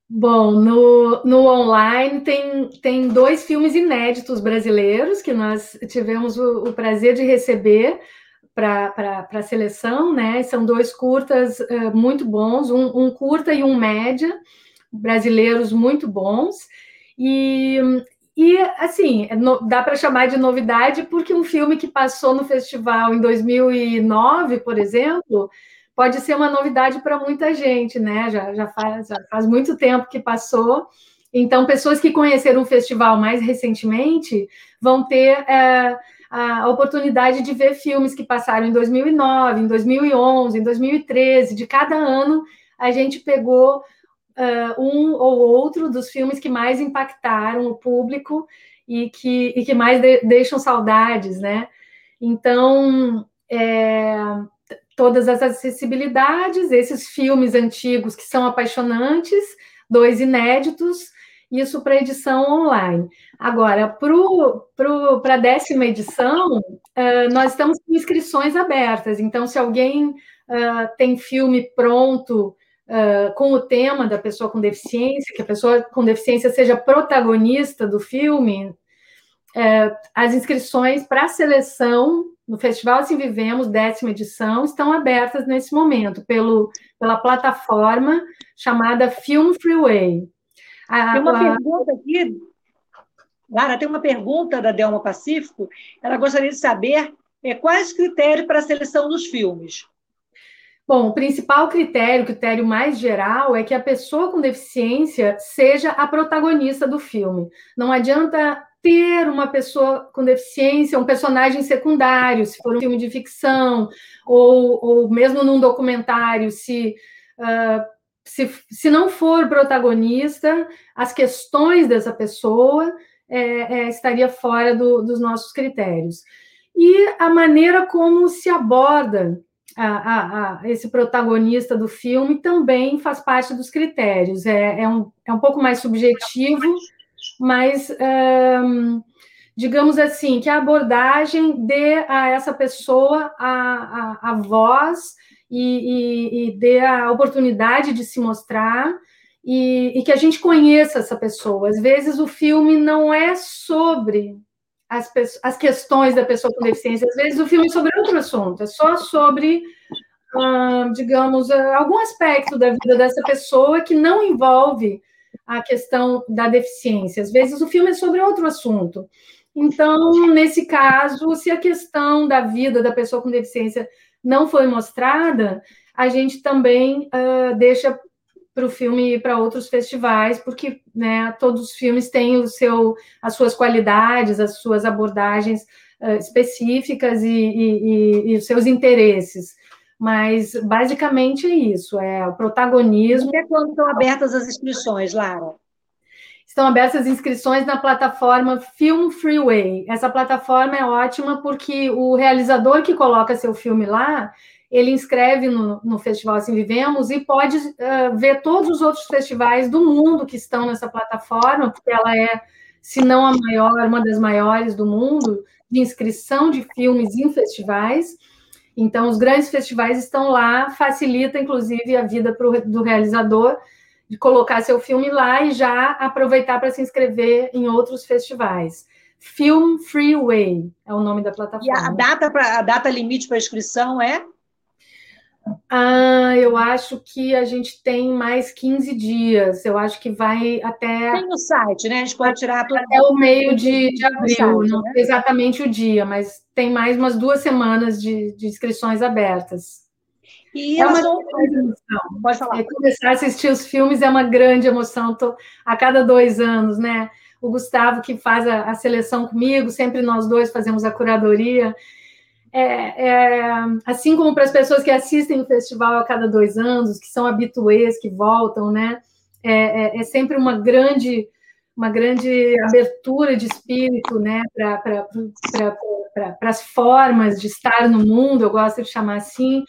Bom, no, no online tem, tem dois filmes inéditos brasileiros que nós tivemos o, o prazer de receber para a seleção, né? São dois curtas uh, muito bons, um, um, curta e um média, brasileiros muito bons. E, e assim, é no, dá para chamar de novidade porque um filme que passou no festival em 2009, por exemplo, pode ser uma novidade para muita gente, né? Já, já, faz, já faz muito tempo que passou. Então, pessoas que conheceram o festival mais recentemente vão ter. Uh, a oportunidade de ver filmes que passaram em 2009, em 2011, em 2013. De cada ano, a gente pegou uh, um ou outro dos filmes que mais impactaram o público e que, e que mais de, deixam saudades, né? Então, é, todas as acessibilidades, esses filmes antigos que são apaixonantes, dois inéditos, isso para edição online. Agora, para a décima edição, uh, nós estamos com inscrições abertas, então, se alguém uh, tem filme pronto uh, com o tema da pessoa com deficiência, que a pessoa com deficiência seja protagonista do filme, as inscrições para a seleção no Festival Assim Vivemos, décima edição, estão abertas nesse momento pelo, pela plataforma chamada Film Freeway. A, tem uma a... pergunta aqui, Lara, tem uma pergunta da Delma Pacífico. Ela gostaria de saber é, quais os critérios para a seleção dos filmes. Bom, o principal critério, o critério mais geral, é que a pessoa com deficiência seja a protagonista do filme. Não adianta ter uma pessoa com deficiência, um personagem secundário, se for um filme de ficção, ou, ou mesmo num documentário, se, uh, se, se não for protagonista, as questões dessa pessoa é, é, estaria fora do, dos nossos critérios. E a maneira como se aborda a, a, a, esse protagonista do filme também faz parte dos critérios. É, é, um, é um pouco mais subjetivo, mas digamos assim, que a abordagem dê a essa pessoa a, a, a voz e, e, e, dê a oportunidade de se mostrar e, e, que a gente conheça essa pessoa. Às vezes o filme não é sobre as, as questões da pessoa com deficiência, às vezes o filme é sobre outro assunto, é só sobre, digamos, algum aspecto da vida dessa pessoa que não envolve a questão da deficiência. Às vezes o filme é sobre outro assunto. Então, nesse caso, se a questão da vida da pessoa com deficiência não foi mostrada, a gente também uh, deixa para o filme ir para outros festivais, porque né, todos os filmes têm o seu, as suas qualidades, as suas abordagens uh, específicas e, e, e, e, os seus interesses. Mas basicamente é isso, é o protagonismo. Até quando estão abertas as inscrições, Lara? Estão abertas as inscrições na plataforma Film Freeway. Essa plataforma é ótima porque o realizador que coloca seu filme lá, ele inscreve no, no Festival Assim Vivemos e pode uh, ver todos os outros festivais do mundo que estão nessa plataforma, porque ela é, se não a maior, uma das maiores do mundo, de inscrição de filmes em festivais. Então, os grandes festivais estão lá, facilita, inclusive, a vida pro, do realizador de colocar seu filme lá e já aproveitar para se inscrever em outros festivais. Film Freeway é o nome da plataforma. E a data, pra, a data limite para inscrição é? Ah, eu acho que a gente tem mais 15 dias. Eu acho que vai até. Tem no site, né? A gente pode tirar tudo. Até o meio de, de abril, site, não né? exatamente o dia, mas tem mais umas duas semanas de, de inscrições abertas. E é uma são... emoção. Pode falar. É, começar a assistir os filmes é uma grande emoção. Tô, a cada dois anos, né? O Gustavo, que faz a, a seleção comigo, sempre nós dois fazemos a curadoria é, é, assim como para as pessoas que assistem o festival a cada dois anos, que são habituês, que voltam, né? É, é, é sempre uma grande, uma grande abertura de espírito, né? Para pra, as formas de estar no mundo, eu gosto de chamar assim.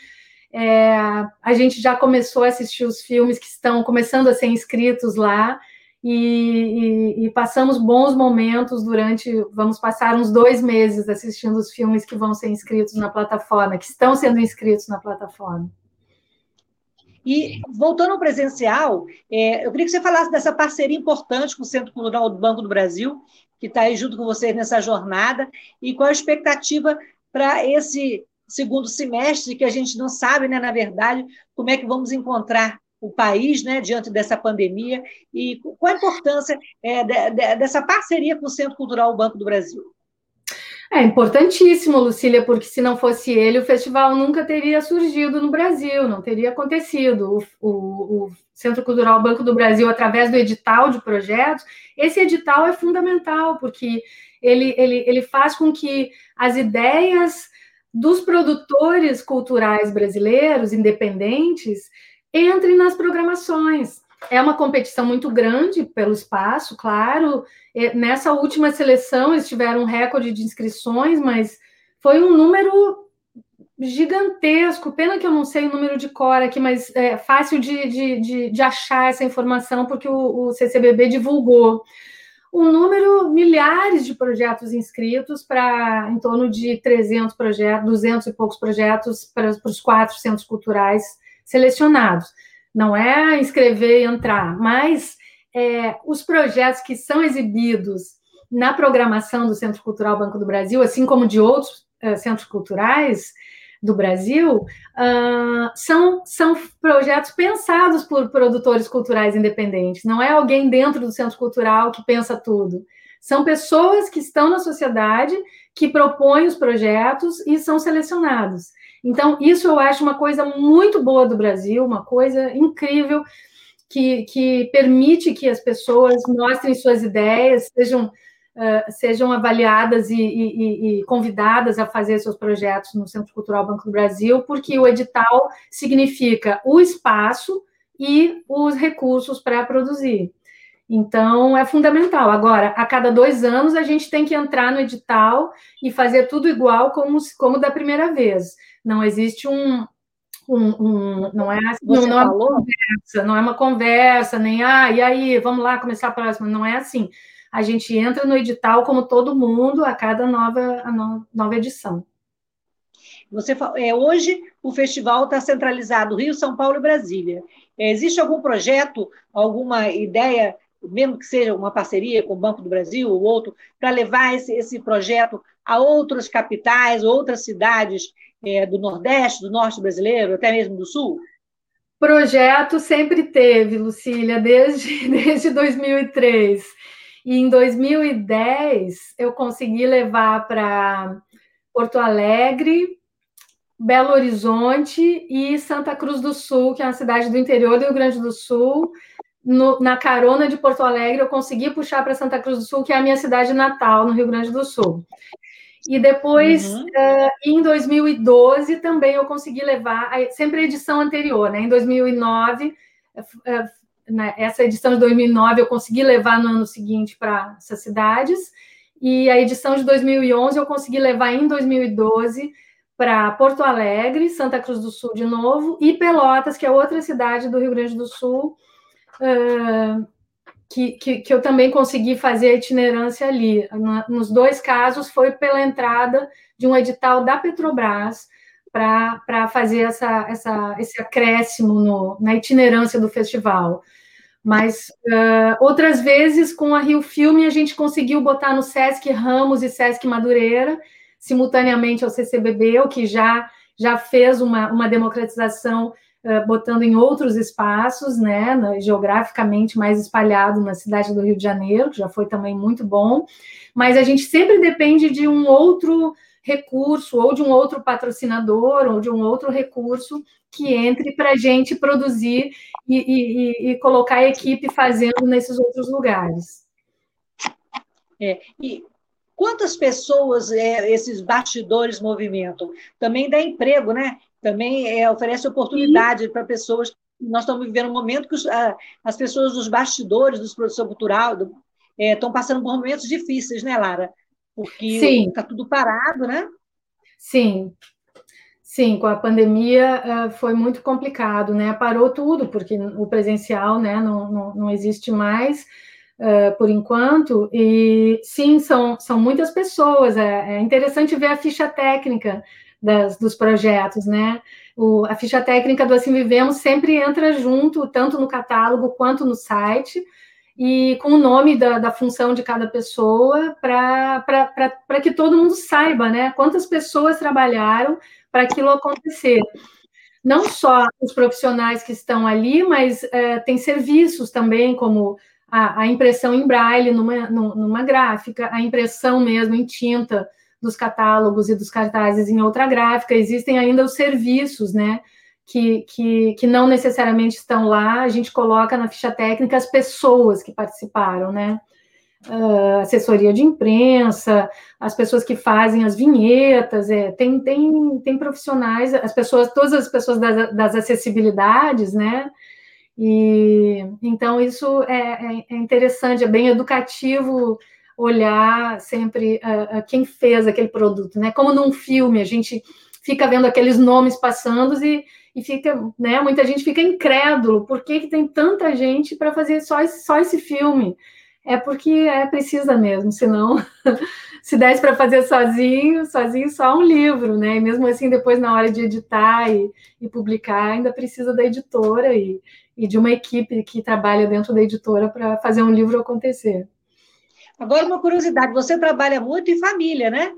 É, a gente já começou a assistir os filmes que estão começando a ser inscritos lá, e, e, e, passamos bons momentos durante, vamos passar uns dois meses assistindo os filmes que vão ser inscritos na plataforma, que estão sendo inscritos na plataforma. E voltando ao presencial, é, eu queria que você falasse dessa parceria importante com o Centro Cultural do Banco do Brasil, que está aí junto com vocês nessa jornada, e qual a expectativa para esse segundo semestre, que a gente não sabe, né, na verdade, como é que vamos encontrar o país né, diante dessa pandemia e qual a importância é, de, de, dessa parceria com o Centro Cultural Banco do Brasil? É importantíssimo, Lucília, porque se não fosse ele, o festival nunca teria surgido no Brasil, não teria acontecido. O, o, o, Centro Cultural Banco do Brasil, através do edital de projetos, esse edital é fundamental, porque ele, ele, ele faz com que as ideias dos produtores culturais brasileiros independentes entre nas programações. É uma competição muito grande pelo espaço, claro. Nessa última seleção, eles tiveram um recorde de inscrições, mas foi um número gigantesco. Pena que eu não sei o número de cor aqui, mas é fácil de, de, de, de achar essa informação, porque o, o CCBB divulgou um número, milhares de projetos inscritos para em torno de 300 projetos, 200 e poucos projetos para, para os quatro centros culturais selecionados. Não é inscrever e entrar, mas é, os projetos que são exibidos na programação do Centro Cultural Banco do Brasil, assim como de outros uh, centros culturais do Brasil, uh, são, são projetos pensados por produtores culturais independentes. Não é alguém dentro do Centro Cultural que pensa tudo. São pessoas que estão na sociedade, que propõem os projetos e são selecionados. Então, isso eu acho uma coisa muito boa do Brasil, uma coisa incrível que, que permite que as pessoas mostrem suas ideias, sejam, uh, sejam avaliadas e, e, e, convidadas a fazer seus projetos no Centro Cultural Banco do Brasil, porque o edital significa o espaço e os recursos para produzir. Então, é fundamental. Agora, a cada dois anos, a gente tem que entrar no edital e fazer tudo igual como, como da primeira vez. Não existe um, um, um, não é assim, não, não é uma conversa, não é uma conversa, nem ah, e aí, vamos lá começar a próxima, não é assim. A gente entra no edital como todo mundo a cada nova, a no, nova edição. Você é, hoje o festival está centralizado Rio, São Paulo e Brasília. É, existe algum projeto, alguma ideia, mesmo que seja uma parceria com o Banco do Brasil ou outro, para levar esse, esse projeto a outras capitais, outras cidades é, do Nordeste, do Norte brasileiro, até mesmo do Sul? Projeto sempre teve, Lucília, desde, desde 2003. E em 2010 eu consegui levar para Porto Alegre, Belo Horizonte e Santa Cruz do Sul, que é uma cidade do interior do Rio Grande do Sul. No, na carona de Porto Alegre, eu consegui puxar para Santa Cruz do Sul, que é a minha cidade natal, no Rio Grande do Sul. E depois, uhum. uh, em 2012, também eu consegui levar, sempre a edição anterior, né? Em 2009, uh, né? essa edição de 2009 eu consegui levar no ano seguinte para essas cidades, e a edição de 2011 eu consegui levar em 2012 para Porto Alegre, Santa Cruz do Sul de novo, e Pelotas, que é outra cidade do Rio Grande do Sul, uh, que, que, que, eu também consegui fazer a itinerância ali. Nos dois casos, foi pela entrada de um edital da Petrobras para fazer essa, essa, esse acréscimo no, na itinerância do festival. Mas uh, outras vezes, com a Rio Filme, a gente conseguiu botar no Sesc Ramos e Sesc Madureira, simultaneamente ao CCBB, o que já, já fez uma, uma democratização botando em outros espaços, né, geograficamente mais espalhado na cidade do Rio de Janeiro, que já foi também muito bom, mas a gente sempre depende de um outro recurso, ou de um outro patrocinador, ou de um outro recurso que entre para a gente produzir e, e, e, colocar a equipe fazendo nesses outros lugares. É, e quantas pessoas é, esses bastidores movimentam? Também dá emprego, né? também é, oferece oportunidade para pessoas. Nós estamos vivendo um momento que os, a, as pessoas dos bastidores, dos produção cultural, do, é, estão passando por momentos difíceis, né, Lara? Porque está tudo parado, né? Sim, Sim, com a pandemia uh, foi muito complicado, né? Parou tudo, porque o presencial né, não, não, não existe mais uh, por enquanto. E sim, são, são muitas pessoas. É, é interessante ver a ficha técnica das, dos projetos, né? O, a ficha técnica do Assim Vivemos sempre entra junto, tanto no catálogo quanto no site, e com o nome da, da função de cada pessoa, para que todo mundo saiba, né? Quantas pessoas trabalharam para aquilo acontecer. Não só os profissionais que estão ali, mas é, tem serviços também, como a, a impressão em braille numa, numa gráfica, a impressão mesmo em tinta dos catálogos e dos cartazes em outra gráfica, existem ainda os serviços, né? Que, que, que não necessariamente estão lá, a gente coloca na ficha técnica as pessoas que participaram, né? Uh, assessoria de imprensa, as pessoas que fazem as vinhetas, é, tem, tem, tem profissionais, as pessoas, todas as pessoas das, das acessibilidades, né? E então isso é, é, é interessante, é bem educativo olhar sempre uh, quem fez aquele produto, né? Como num filme, a gente fica vendo aqueles nomes passando e, e fica, né, muita gente fica incrédulo, por que, que tem tanta gente para fazer só esse, só esse filme? É porque é precisa mesmo, senão se desse para fazer sozinho, sozinho só um livro, né? E mesmo assim, depois na hora de editar e, e publicar, ainda precisa da editora e, e de uma equipe que trabalha dentro da editora para fazer um livro acontecer. Agora, uma curiosidade, você trabalha muito em família, né?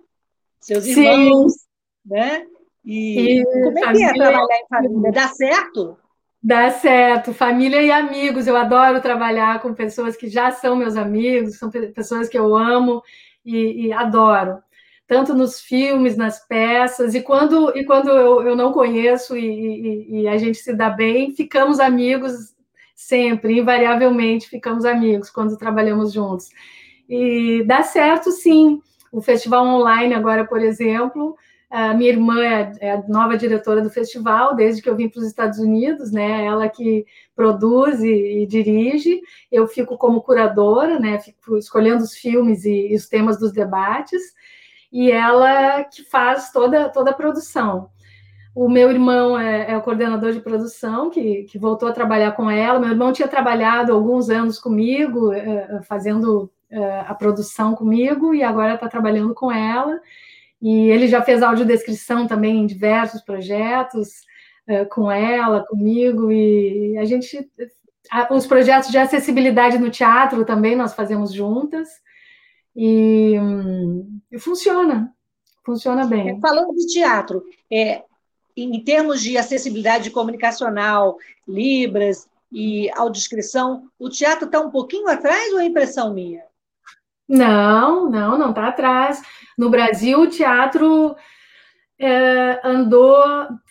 Seus irmãos, Sim. né? E, e como é que é trabalhar em família? Dá certo? Dá certo, família e amigos. Eu adoro trabalhar com pessoas que já são meus amigos, são pessoas que eu amo e, e adoro. Tanto nos filmes, nas peças, e quando, e quando eu, eu não conheço e, e, e a gente se dá bem, ficamos amigos sempre, invariavelmente ficamos amigos quando trabalhamos juntos. E dá certo, sim. O festival online agora, por exemplo, a minha irmã é, é a nova diretora do festival, desde que eu vim para os Estados Unidos, né? Ela que produz e, e, dirige. Eu fico como curadora, né? Fico escolhendo os filmes e, e, os temas dos debates. E ela que faz toda, toda a produção. O meu irmão é, é o coordenador de produção, que, que, voltou a trabalhar com ela. Meu irmão tinha trabalhado alguns anos comigo, é, fazendo é, a produção comigo, e agora está trabalhando com ela. E ele já fez audiodescrição também em diversos projetos uh, com ela, comigo, e a gente. os projetos de acessibilidade no teatro também nós fazemos juntas. E, e funciona, funciona bem. É, falando de teatro, é, em termos de acessibilidade comunicacional, Libras e audiodescrição, o teatro está um pouquinho atrás ou é impressão minha? Não, não, não está atrás. No Brasil, o teatro é, andou,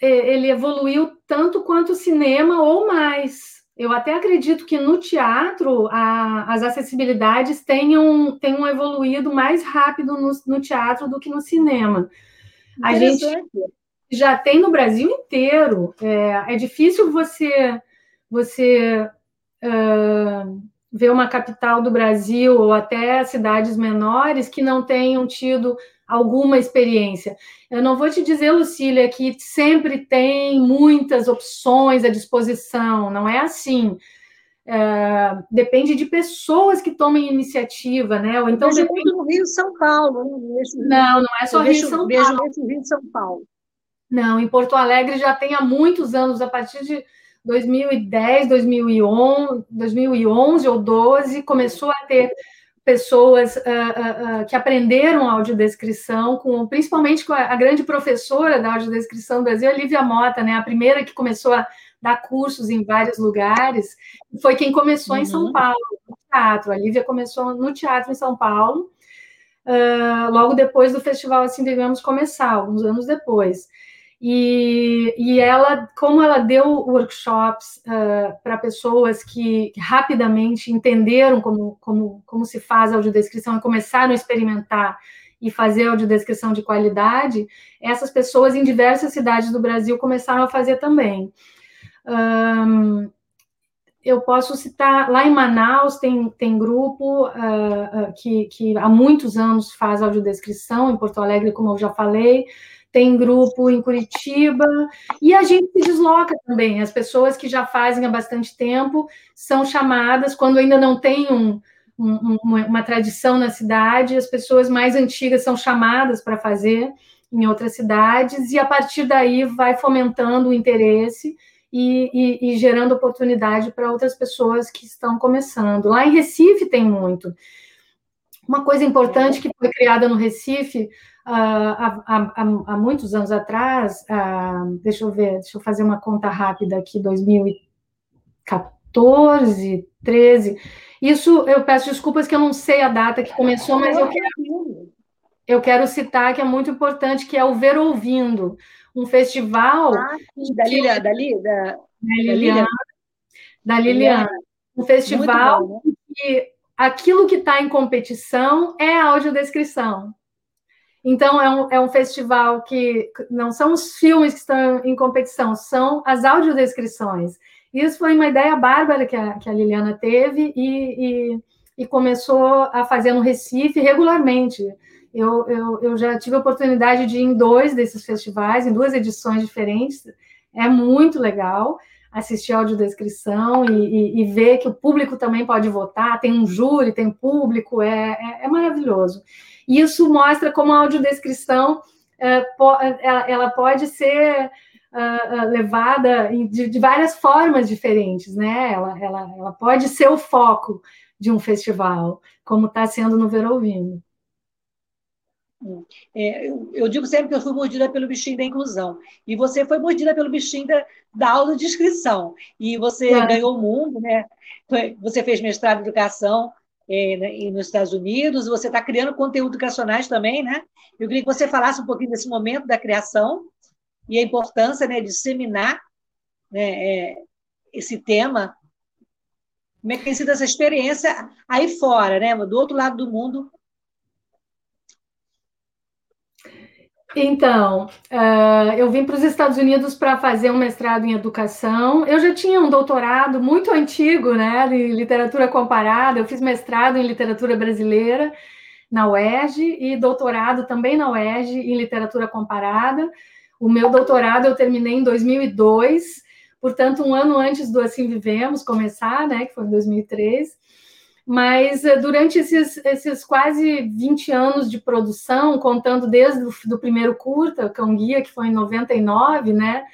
é, ele evoluiu tanto quanto o cinema ou mais. Eu até acredito que no teatro a, as acessibilidades tenham, tenham evoluído mais rápido no, no teatro do que no cinema. A gente já tem no Brasil inteiro. É, é difícil você você uh, ver uma capital do Brasil ou até cidades menores que não tenham tido alguma experiência. Eu não vou te dizer, Lucília, que sempre tem muitas opções à disposição, não é assim. É, depende de pessoas que tomem iniciativa, né? Ou então depende... muito no Rio São Paulo. Né? Não, não é só Rio São Paulo. Vejo Rio São Paulo. Não, em Porto Alegre já tem há muitos anos, a partir de 2010, 2011, 2011 ou 12, começou a ter pessoas uh, uh, uh, que aprenderam audiodescrição, com, principalmente com a, a, grande professora da audiodescrição do Brasil, a Lívia Mota, né, a primeira que começou a dar cursos em vários lugares, foi quem começou uhum. em São Paulo, no teatro. A Lívia começou no teatro em São Paulo, logo depois do festival Assim Devemos Começar, alguns anos depois. E, e ela, como ela deu workshops uh, para pessoas que, rapidamente entenderam como, como, como se faz a audiodescrição e começaram a experimentar e fazer audiodescrição de qualidade, essas pessoas em diversas cidades do Brasil começaram a fazer também. Um, eu posso citar, lá em Manaus tem, tem grupo uh, que, que há muitos anos faz audiodescrição, em Porto Alegre, como eu já falei, tem grupo em Curitiba, e a gente se desloca também. As pessoas que já fazem há bastante tempo são chamadas, quando ainda não tem um, um, uma, uma, tradição na cidade, as pessoas mais antigas são chamadas para fazer em outras cidades, e a partir daí vai fomentando o interesse e, e, e gerando oportunidade para outras pessoas que estão começando. Lá em Recife tem muito. Uma coisa importante que foi criada no Recife há, há, há, muitos anos atrás, deixa eu ver, deixa eu fazer uma conta rápida aqui, 2014, 13. Isso eu peço desculpas que eu não sei a data que começou, mas eu quero, eu quero citar que é muito importante, que é o Ver Ouvindo, um festival. Ah, da Liliana, da, da, da Liliana. Da Liliana. Um festival bom, né? que aquilo que está em competição é a audiodescrição. Então, é um, é um festival que não são os filmes que estão em competição, são as audiodescrições. Isso foi uma ideia bárbara que a, que a Liliana teve e, e e começou a fazer no Recife regularmente. Eu, eu, eu já tive a oportunidade de ir em dois desses festivais, em duas edições diferentes. É muito legal assistir a audiodescrição e, e, e ver que o público também pode votar, tem um júri, tem público, é, é, é maravilhoso. Isso mostra como a audiodescrição é, ela, ela pode ser uh, levada de, várias formas diferentes, né? Ela, ela, ela pode ser o foco de um festival, como está sendo no Ver Ouvindo. É, eu, eu, digo sempre que eu fui mordida pelo bichinho da inclusão. E você foi mordida pelo bichinho da, da aula de inscrição. E você é. ganhou o mundo, né? Você fez mestrado em educação é, né, nos Estados Unidos, você está criando conteúdo educacionais também, né? Eu queria que você falasse um pouquinho desse momento da criação e a importância né, de disseminar né, é, esse tema. Como é que tem sido essa experiência aí fora, né? Do outro lado do mundo, Então, uh, eu vim para os Estados Unidos para fazer um mestrado em educação. Eu já tinha um doutorado muito antigo, né, em literatura comparada. Eu fiz mestrado em literatura brasileira na UERJ e doutorado também na UERJ em literatura comparada. O meu doutorado eu terminei em 2002, portanto, um ano antes do Assim Vivemos começar, né, que foi em 2003. Mas eh, durante esses, esses quase 20 anos de produção, contando desde o do primeiro curta, Cão Guia, que foi em 99, né?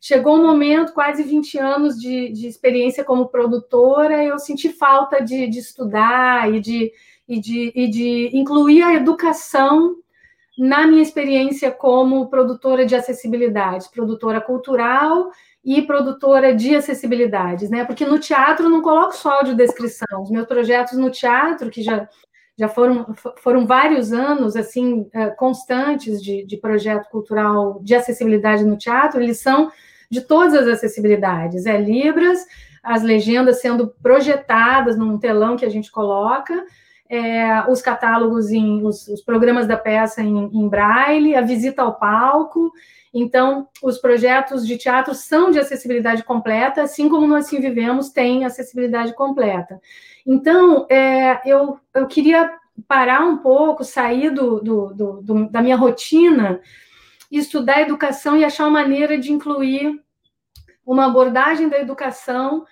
Chegou um momento, quase 20 anos de, de experiência como produtora, eu senti falta de, de estudar e de, e, de, e de incluir a educação na minha experiência como produtora de acessibilidade, produtora cultural e produtora de acessibilidades, né? Porque no teatro eu não coloco só audiodescrição. Os meus projetos no teatro, que já, já foram, foram vários anos, assim, eh, constantes de, de projeto cultural de acessibilidade no teatro, eles são de todas as acessibilidades. É Libras, as legendas sendo projetadas num telão que a gente coloca, é, os catálogos, em, os, os, programas da peça em, em braille, a visita ao palco, então, os projetos de teatro são de acessibilidade completa, assim como nós Assim Vivemos tem acessibilidade completa. Então, é, eu, eu queria parar um pouco, sair do, do, do, do, da minha rotina, estudar educação e achar uma maneira de incluir uma abordagem da educação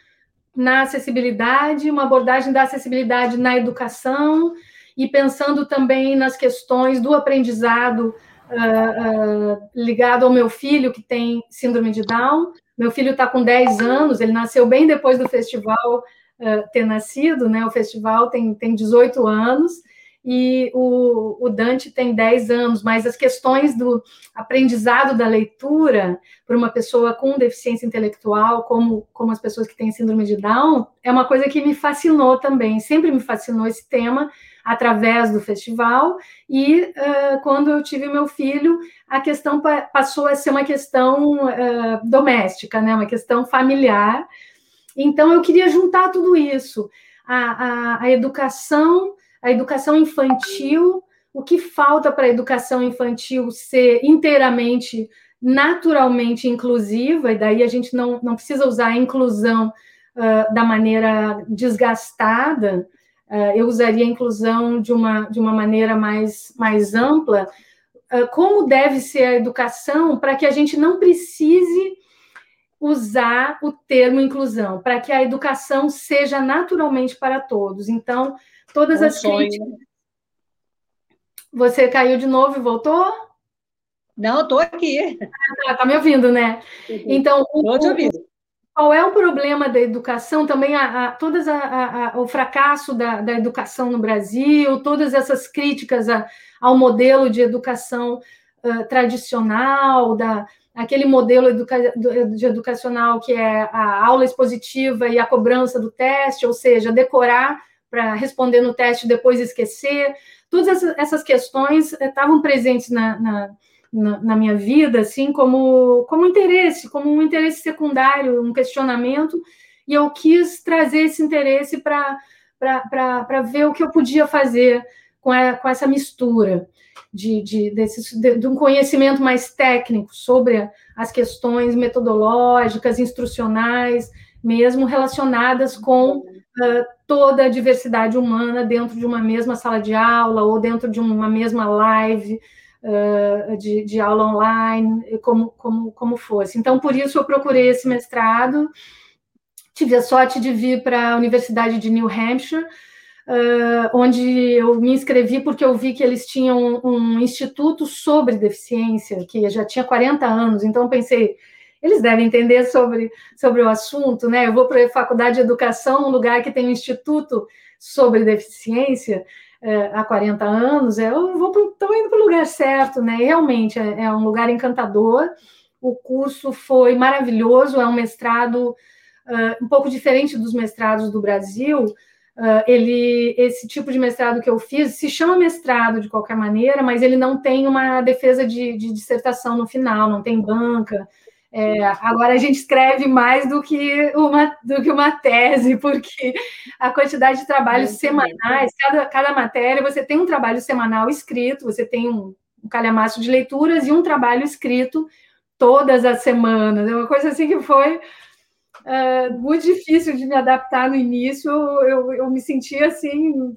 na acessibilidade, uma abordagem da acessibilidade na educação, e pensando também nas questões do aprendizado uh, ligado ao meu filho, que tem síndrome de Down. Meu filho está com 10 anos, ele nasceu bem depois do festival uh, ter nascido, né? O festival tem, tem 18 anos e o, o, Dante tem 10 anos, mas as questões do aprendizado da leitura para uma pessoa com deficiência intelectual, como, como as pessoas que têm síndrome de Down, é uma coisa que me fascinou também, sempre me fascinou esse tema, através do festival, e uh, quando eu tive meu filho, a questão pa passou a ser uma questão uh, doméstica, né, uma questão familiar. Então, eu queria juntar tudo isso, a, a, a educação, a educação infantil, o que falta para a educação infantil ser inteiramente, naturalmente inclusiva, e daí a gente não, não precisa usar a inclusão uh, da maneira desgastada, eu usaria a inclusão de uma, de uma maneira mais, mais ampla, uh, como deve ser a educação para que a gente não precise usar o termo inclusão, para que a educação seja naturalmente para todos. Então, todas um as sonho. críticas. Você caiu de novo e voltou? Não, estou aqui. Está ah, tá me ouvindo, né? Então, o, te ouvindo qual é o problema da educação, também a, a todas a, a, o fracasso da, da, educação no Brasil, todas essas críticas ao modelo de educação uh, tradicional, da, aquele modelo educa, de educacional que é a aula expositiva e a cobrança do teste, ou seja, decorar para responder no teste e depois esquecer. Todas essas, essas questões estavam presentes na, na na, minha vida, assim, como, como interesse, como um interesse secundário, um questionamento, e eu quis trazer esse interesse para ver o que eu podia fazer com, a, com essa mistura de, de, desse, de, de, um conhecimento mais técnico sobre as questões metodológicas, instrucionais, mesmo relacionadas com uh, toda a diversidade humana dentro de uma mesma sala de aula ou dentro de uma mesma live de, de, aula online, como, como, como fosse. Então, por isso, eu procurei esse mestrado. Tive a sorte de vir para a Universidade de New Hampshire, uh, onde eu me inscrevi porque eu vi que eles tinham um instituto sobre deficiência, que já tinha 40 anos, então pensei, eles devem entender sobre, sobre o assunto, né? Eu vou para a faculdade de educação, num lugar que tem um instituto sobre deficiência uh, há 40 anos, eu vou estou indo para o lugar certo, né? Realmente é, é um lugar encantador. O curso foi maravilhoso, é um mestrado uh, um pouco diferente dos mestrados do Brasil, Uh, ele, esse tipo de mestrado que eu fiz se chama mestrado de qualquer maneira, mas ele não tem uma defesa de, de dissertação no final, não tem banca. É, agora a gente escreve mais do que, uma, do que uma tese, porque a quantidade de trabalhos semanais, cada, cada matéria, você tem um trabalho semanal escrito, você tem um, um calhamaço de leituras e um trabalho escrito todas as semanas. É uma coisa assim que foi é, muito difícil de me adaptar no início. Eu, eu me sentia assim,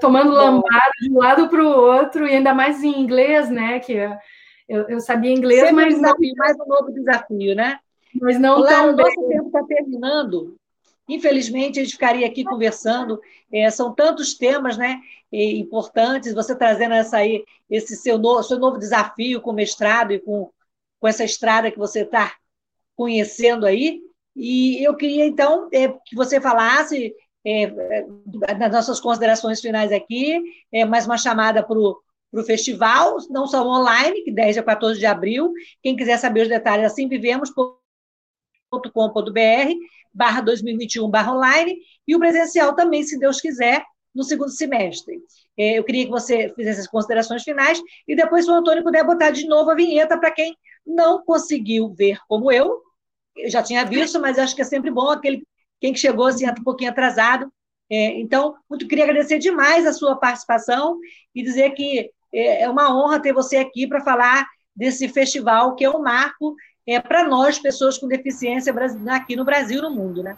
tomando lambada de um lado para o outro, e ainda mais em inglês, né? Que eu, eu sabia inglês, Sempre mas. Um desafio, não... Mais um novo desafio, né? Mas não Olá, tão o nosso tempo está terminando. Infelizmente, a gente ficaria aqui conversando. É, são tantos temas né, importantes, você trazendo essa aí, esse seu, no, seu novo desafio com o mestrado e com, com essa estrada que você está conhecendo aí. E eu queria, então, é, que você falasse é, é das nossas considerações finais aqui, é, mais uma chamada para o festival, não só online, que 10 a 14 de abril. Quem quiser saber os detalhes, assim vivemos.com.br, barra 2021, barra online, e o presencial também, se Deus quiser, no segundo semestre. É, eu queria que você fizesse as considerações finais, e depois, se o Antônio puder botar de novo a vinheta para quem não conseguiu ver como eu, eu já tinha visto, mas acho que é sempre bom aquele quem chegou assim, um pouquinho atrasado. É, então, muito queria agradecer demais a sua participação e dizer que é, é uma honra ter você aqui para falar desse festival que é um marco é, para nós, pessoas com deficiência aqui no Brasil e no mundo, né?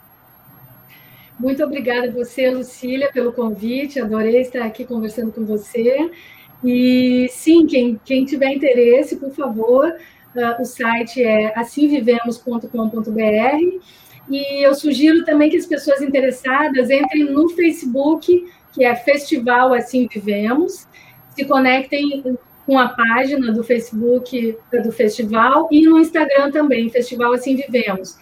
Muito obrigada a você, Lucília, pelo convite. Adorei estar aqui conversando com você. E sim, quem, quem tiver interesse, por favor, Uh, o site é assimvivemos.com.br. E eu sugiro também que as pessoas interessadas entrem no Facebook, que é Festival Assim Vivemos, se conectem com a página do Facebook do festival e no Instagram também, Festival Assim Vivemos.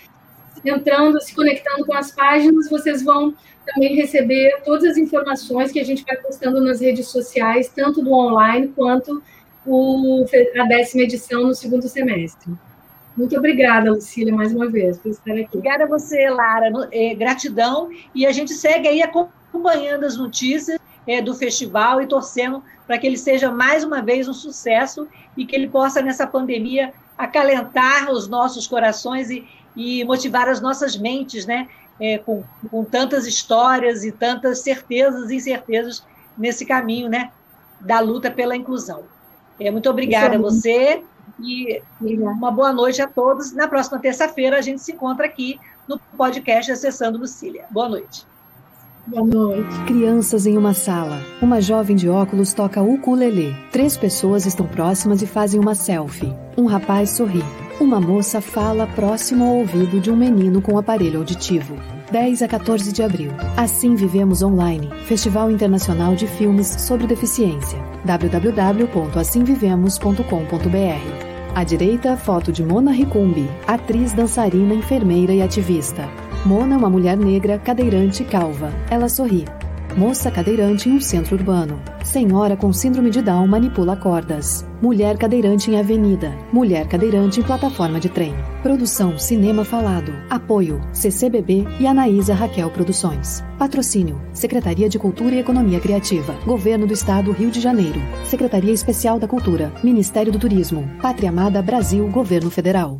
Entrando, se conectando com as páginas, vocês vão também receber todas as informações que a gente vai postando nas redes sociais, tanto do online quanto o, a décima edição no segundo semestre. Muito obrigada, Lucília, mais uma vez, por estar aqui. Obrigada a você, Lara. É, gratidão. E a gente segue aí acompanhando as notícias é, do festival e torcendo para que ele seja mais uma vez um sucesso e que ele possa, nessa pandemia, acalentar os nossos corações e, e motivar as nossas mentes, né? É, com, com tantas histórias e tantas certezas e incertezas nesse caminho, né? Da luta pela inclusão. É, muito obrigada a você e uma boa noite a todos. Na próxima terça-feira a gente se encontra aqui no podcast Acessando Lucília. Boa noite. Boa noite. Crianças em uma sala. Uma jovem de óculos toca ukulele. Três pessoas estão próximas e fazem uma selfie. Um rapaz sorri. Uma moça fala próximo ao ouvido de um menino com aparelho auditivo. 10 a 14 de abril. Assim Vivemos Online, Festival Internacional de Filmes sobre Deficiência. www.assimvivemos.com.br. À direita, foto de Mona Ricumbi, atriz, dançarina, enfermeira e ativista. Mona é uma mulher negra, cadeirante e calva. Ela sorri. Moça cadeirante em um centro urbano. Senhora com síndrome de Down manipula cordas. Mulher cadeirante em avenida. Mulher cadeirante em plataforma de trem. Produção Cinema Falado. Apoio CCBB e Anaísa Raquel Produções. Patrocínio Secretaria de Cultura e Economia Criativa. Governo do Estado Rio de Janeiro. Secretaria Especial da Cultura. Ministério do Turismo. Pátria Amada Brasil Governo Federal.